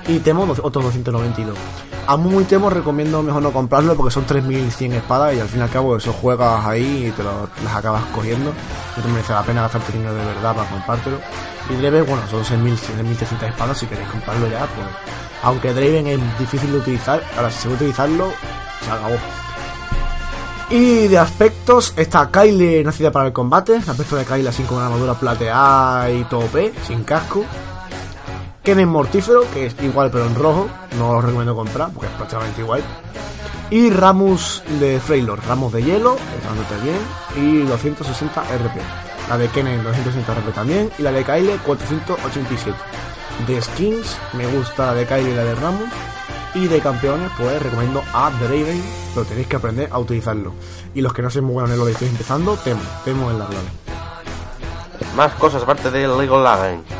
y Temo otros 292. Amumu y Temo recomiendo mejor no comprarlo porque son 3100 espadas y al fin y al cabo eso juegas ahí y te las acabas cogiendo. No te merece la pena gastarte dinero de verdad para comprártelo. Y Draven, bueno, son 6.000, 6.300 espadas si queréis comprarlo ya, pues. Aunque Draven es difícil de utilizar, ahora si se va a utilizarlo, se acabó. Y de aspectos, está Kyle nacida para el combate. Aspecto de Kyle así con armadura plateada y tope, sin casco. Kennen Mortífero, que es igual pero en rojo. No lo recomiendo comprar porque es prácticamente igual. Y Ramus de Freylord, Ramos de hielo, está bien. Y 260 RP. La de Kennen 260 RP también. Y la de Kyle 487. De skins, me gusta la de Kyle y la de Ramus. Y de campeones, pues recomiendo a Draven, pero tenéis que aprender a utilizarlo. Y los que no sean muy buenos en lo que estáis empezando, temo, temo en la clave. Más cosas aparte de League of Legends.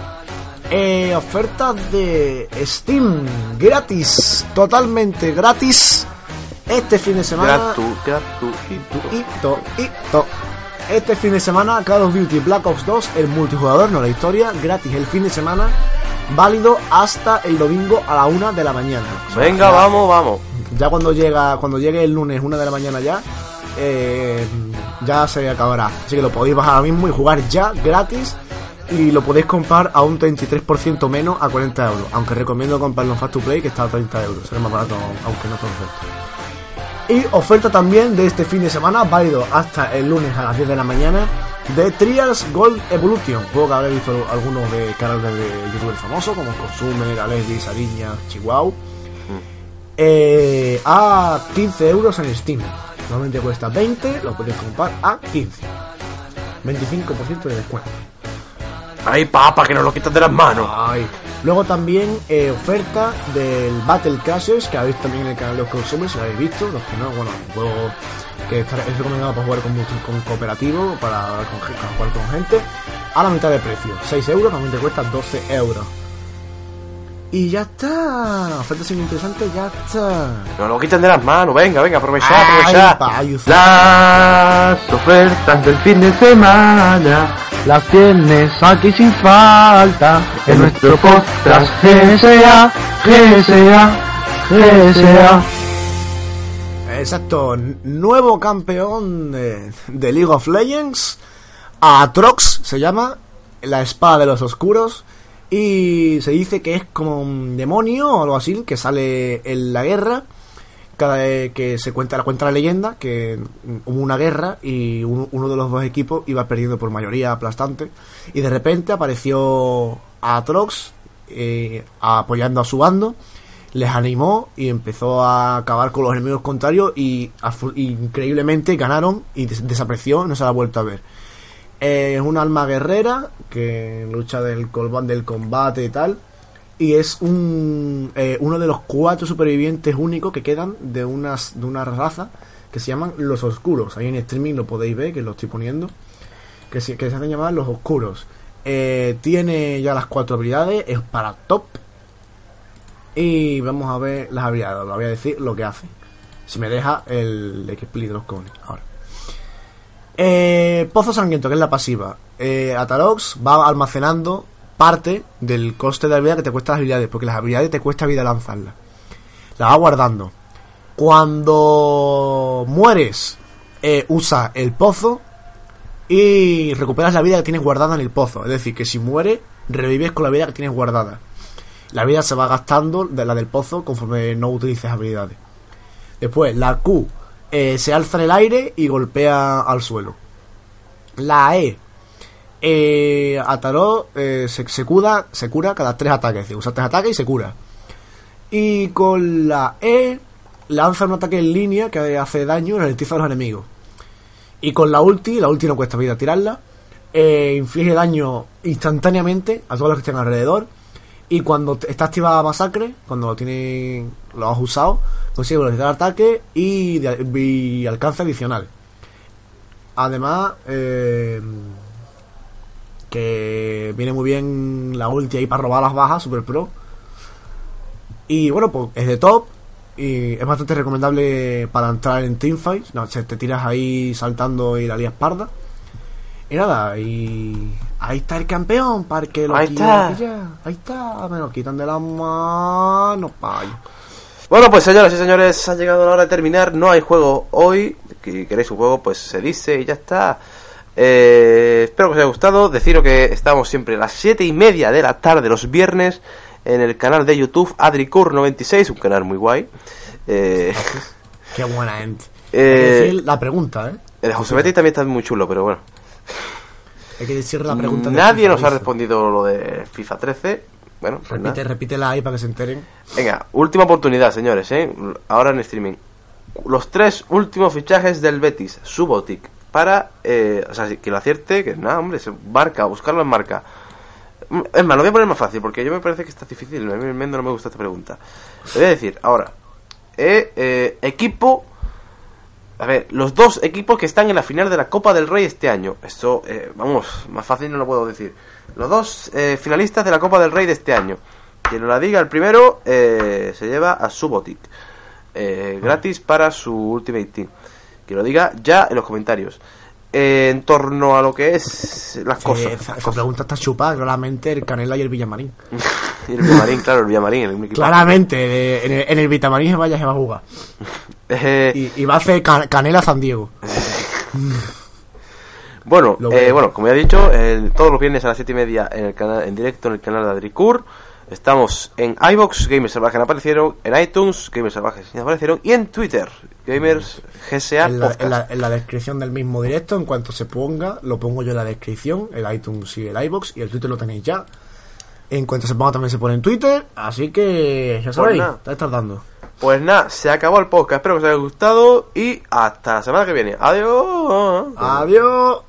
Eh, ofertas de Steam, gratis, totalmente gratis. Este fin de semana. Gratu, gratuito. Hito. Este fin de semana, Call of Duty Black Ops 2, el multijugador, no la historia, gratis el fin de semana, válido hasta el domingo a la una de la mañana. O sea, Venga, ya- vamos, vamos. Ya cuando llega, cuando llegue el lunes, una de la mañana ya, eh, ya se acabará. Así que lo podéis bajar ahora mismo y jugar ya gratis. y lo podéis comprar a un 33% menos a 40 euros. Aunque recomiendo comprarlo en Fast to Play que está a 30 euros. Será más barato aunque no todo oferta. Y oferta también de este fin de semana, válido hasta el lunes a las 10 de la mañana, de Trials Gold Evolution. Juego que habréis visto algunos de canales de youtubers famosos como Consumer, Alessi, Sariña, Chihuahua. Eh, a 15 euros en Steam. Normalmente cuesta 20, lo podéis comprar a 15. 25% de descuento. Ay, papa, que nos lo quitas de las manos. Ay. Luego también eh, oferta del Battle Crashes, que habéis también en el canal de los consumers, si lo habéis visto, los que no, bueno, un juego que es recomendado para jugar con, con cooperativo, para, con, gen- para jugar con gente, a la mitad de precio, 6 euros, también te cuesta 12 euros. Y ya está, oferta sin interesante, ya está. Nos lo quitan de las manos. Venga, venga, aprovechad, aprovechad. Las ofertas del fin de semana las tienes aquí sin falta en nuestro podcast GSA, GSA, GSA. Exacto, nuevo campeón de, de League of Legends. Atrox se llama, la espada de los oscuros. Y se dice que es como un demonio o algo así, que sale en la guerra. Cada vez que se cuenta, cuenta la leyenda que hubo una guerra y uno, de los dos equipos iba perdiendo por mayoría aplastante. Y de repente apareció Atrox eh, apoyando a su bando les animó y empezó a acabar con los enemigos contrarios y increíblemente ganaron y des- desapareció, no se la ha vuelto a ver. Es un alma guerrera que lucha del, del combate y tal. Y es un, eh, uno de los cuatro supervivientes únicos que quedan de, unas, de una raza que se llaman los oscuros. Ahí en streaming lo podéis ver, que lo estoy poniendo. Que se, que se hacen llamar los oscuros. Eh, tiene ya las cuatro habilidades, es para top. Y vamos a ver las habilidades, voy a decir lo que hace. Si me deja el X-Split de los cones. Ahora. Eh, Pozo Sangriento, que es la pasiva. Eh, Atarox va almacenando parte del coste de habilidad que te cuesta las habilidades, porque las habilidades te cuesta vida lanzarlas. La va guardando. Cuando mueres, eh, usa el pozo y recuperas la vida que tienes guardada en el pozo. Es decir, que si mueres, revives con la vida que tienes guardada. La vida se va gastando de la del pozo conforme no utilices habilidades. Después, la Q eh, se alza en el aire y golpea al suelo. La E. Eh, Ataró eh, se, cura, se cura cada tres ataques. Es usa tres ataques y se cura. Y con la E lanza un ataque en línea que hace daño y ralentiza a los enemigos. Y con la ulti, la ulti no cuesta vida tirarla, eh, inflige daño instantáneamente a todos los que estén alrededor. Y cuando está activada masacre, cuando lo tiene, lo has usado, consigue velocidad de ataque y, y alcance adicional. Además, eh, que viene muy bien la ulti ahí para robar las bajas, super pro. Y bueno, pues es de top. Y es bastante recomendable para entrar en teamfights. No, se te tiras ahí saltando y la lías parda. Y nada, y ahí está el campeón para que lo Ahí está. Ahí está, me lo quitan de las manos, payo. Bueno, pues señoras y señores, ha llegado la hora de terminar. No hay juego hoy. Si queréis un juego, pues se dice y ya está. Eh, espero que os haya gustado. Deciros que estamos siempre a las 7 y media de la tarde los viernes en el canal de YouTube AdriCur96, un canal muy guay. Eh, Qué buena gente. Eh, Hay que decir la pregunta, ¿eh? el de José Betty también está muy chulo, pero bueno. Hay que decir la pregunta. Nadie nos ha respondido lo de FIFA 13. Bueno, pues nada. Repite, repítela ahí para que se enteren. Venga, última oportunidad, señores, ¿eh? Ahora en streaming. Los tres últimos fichajes del Betis, Subotic, para, eh, o sea, que lo acierte, que nada, hombre, se marca, buscarlo en marca. Mm, Es más, lo voy a poner más fácil, porque yo me parece que está difícil, a mí Mendo no me gusta esta pregunta. Le voy a decir, ahora, eh, eh, equipo, a ver, los dos equipos que están en la final de la Copa del Rey este año. Esto, eh, vamos, más fácil no lo puedo decir. Los dos eh, finalistas de la Copa del Rey de este año. Quien la diga el primero eh, se lleva a Subotic. Eh, gratis para su Ultimate Team. Que lo diga ya en los comentarios. Eh, en torno a lo que es las Sí, cosas. esa, esa pregunta está chupada, claramente el Canela y el Villamarín. y el Villamarín, claro, el Villamarín. El. Claramente, en, el, en el Vitamarín se vaya se va a jugar. Eh, Y, y va a hacer Ca- Canela San Diego. Bueno, eh, bueno, como ya he dicho, todos los viernes a las 7 y media en, el canal, en directo en el canal de Adricur. Estamos en iBox, Gamers Salvajes no aparecieron, en iTunes, Gamers Salvajes aparecieron, y en Twitter, Gamers GSA En la, Podcast. en la- en la descripción del mismo directo, en cuanto se ponga, lo pongo yo en la descripción, el iTunes y el iBox, y el Twitter lo tenéis ya. En cuanto se ponga también se pone en Twitter, así que ya sabéis, nada. estáis tardando. Pues nada, se acabó el podcast, espero que os haya gustado y hasta la semana que viene. Adiós. Adiós.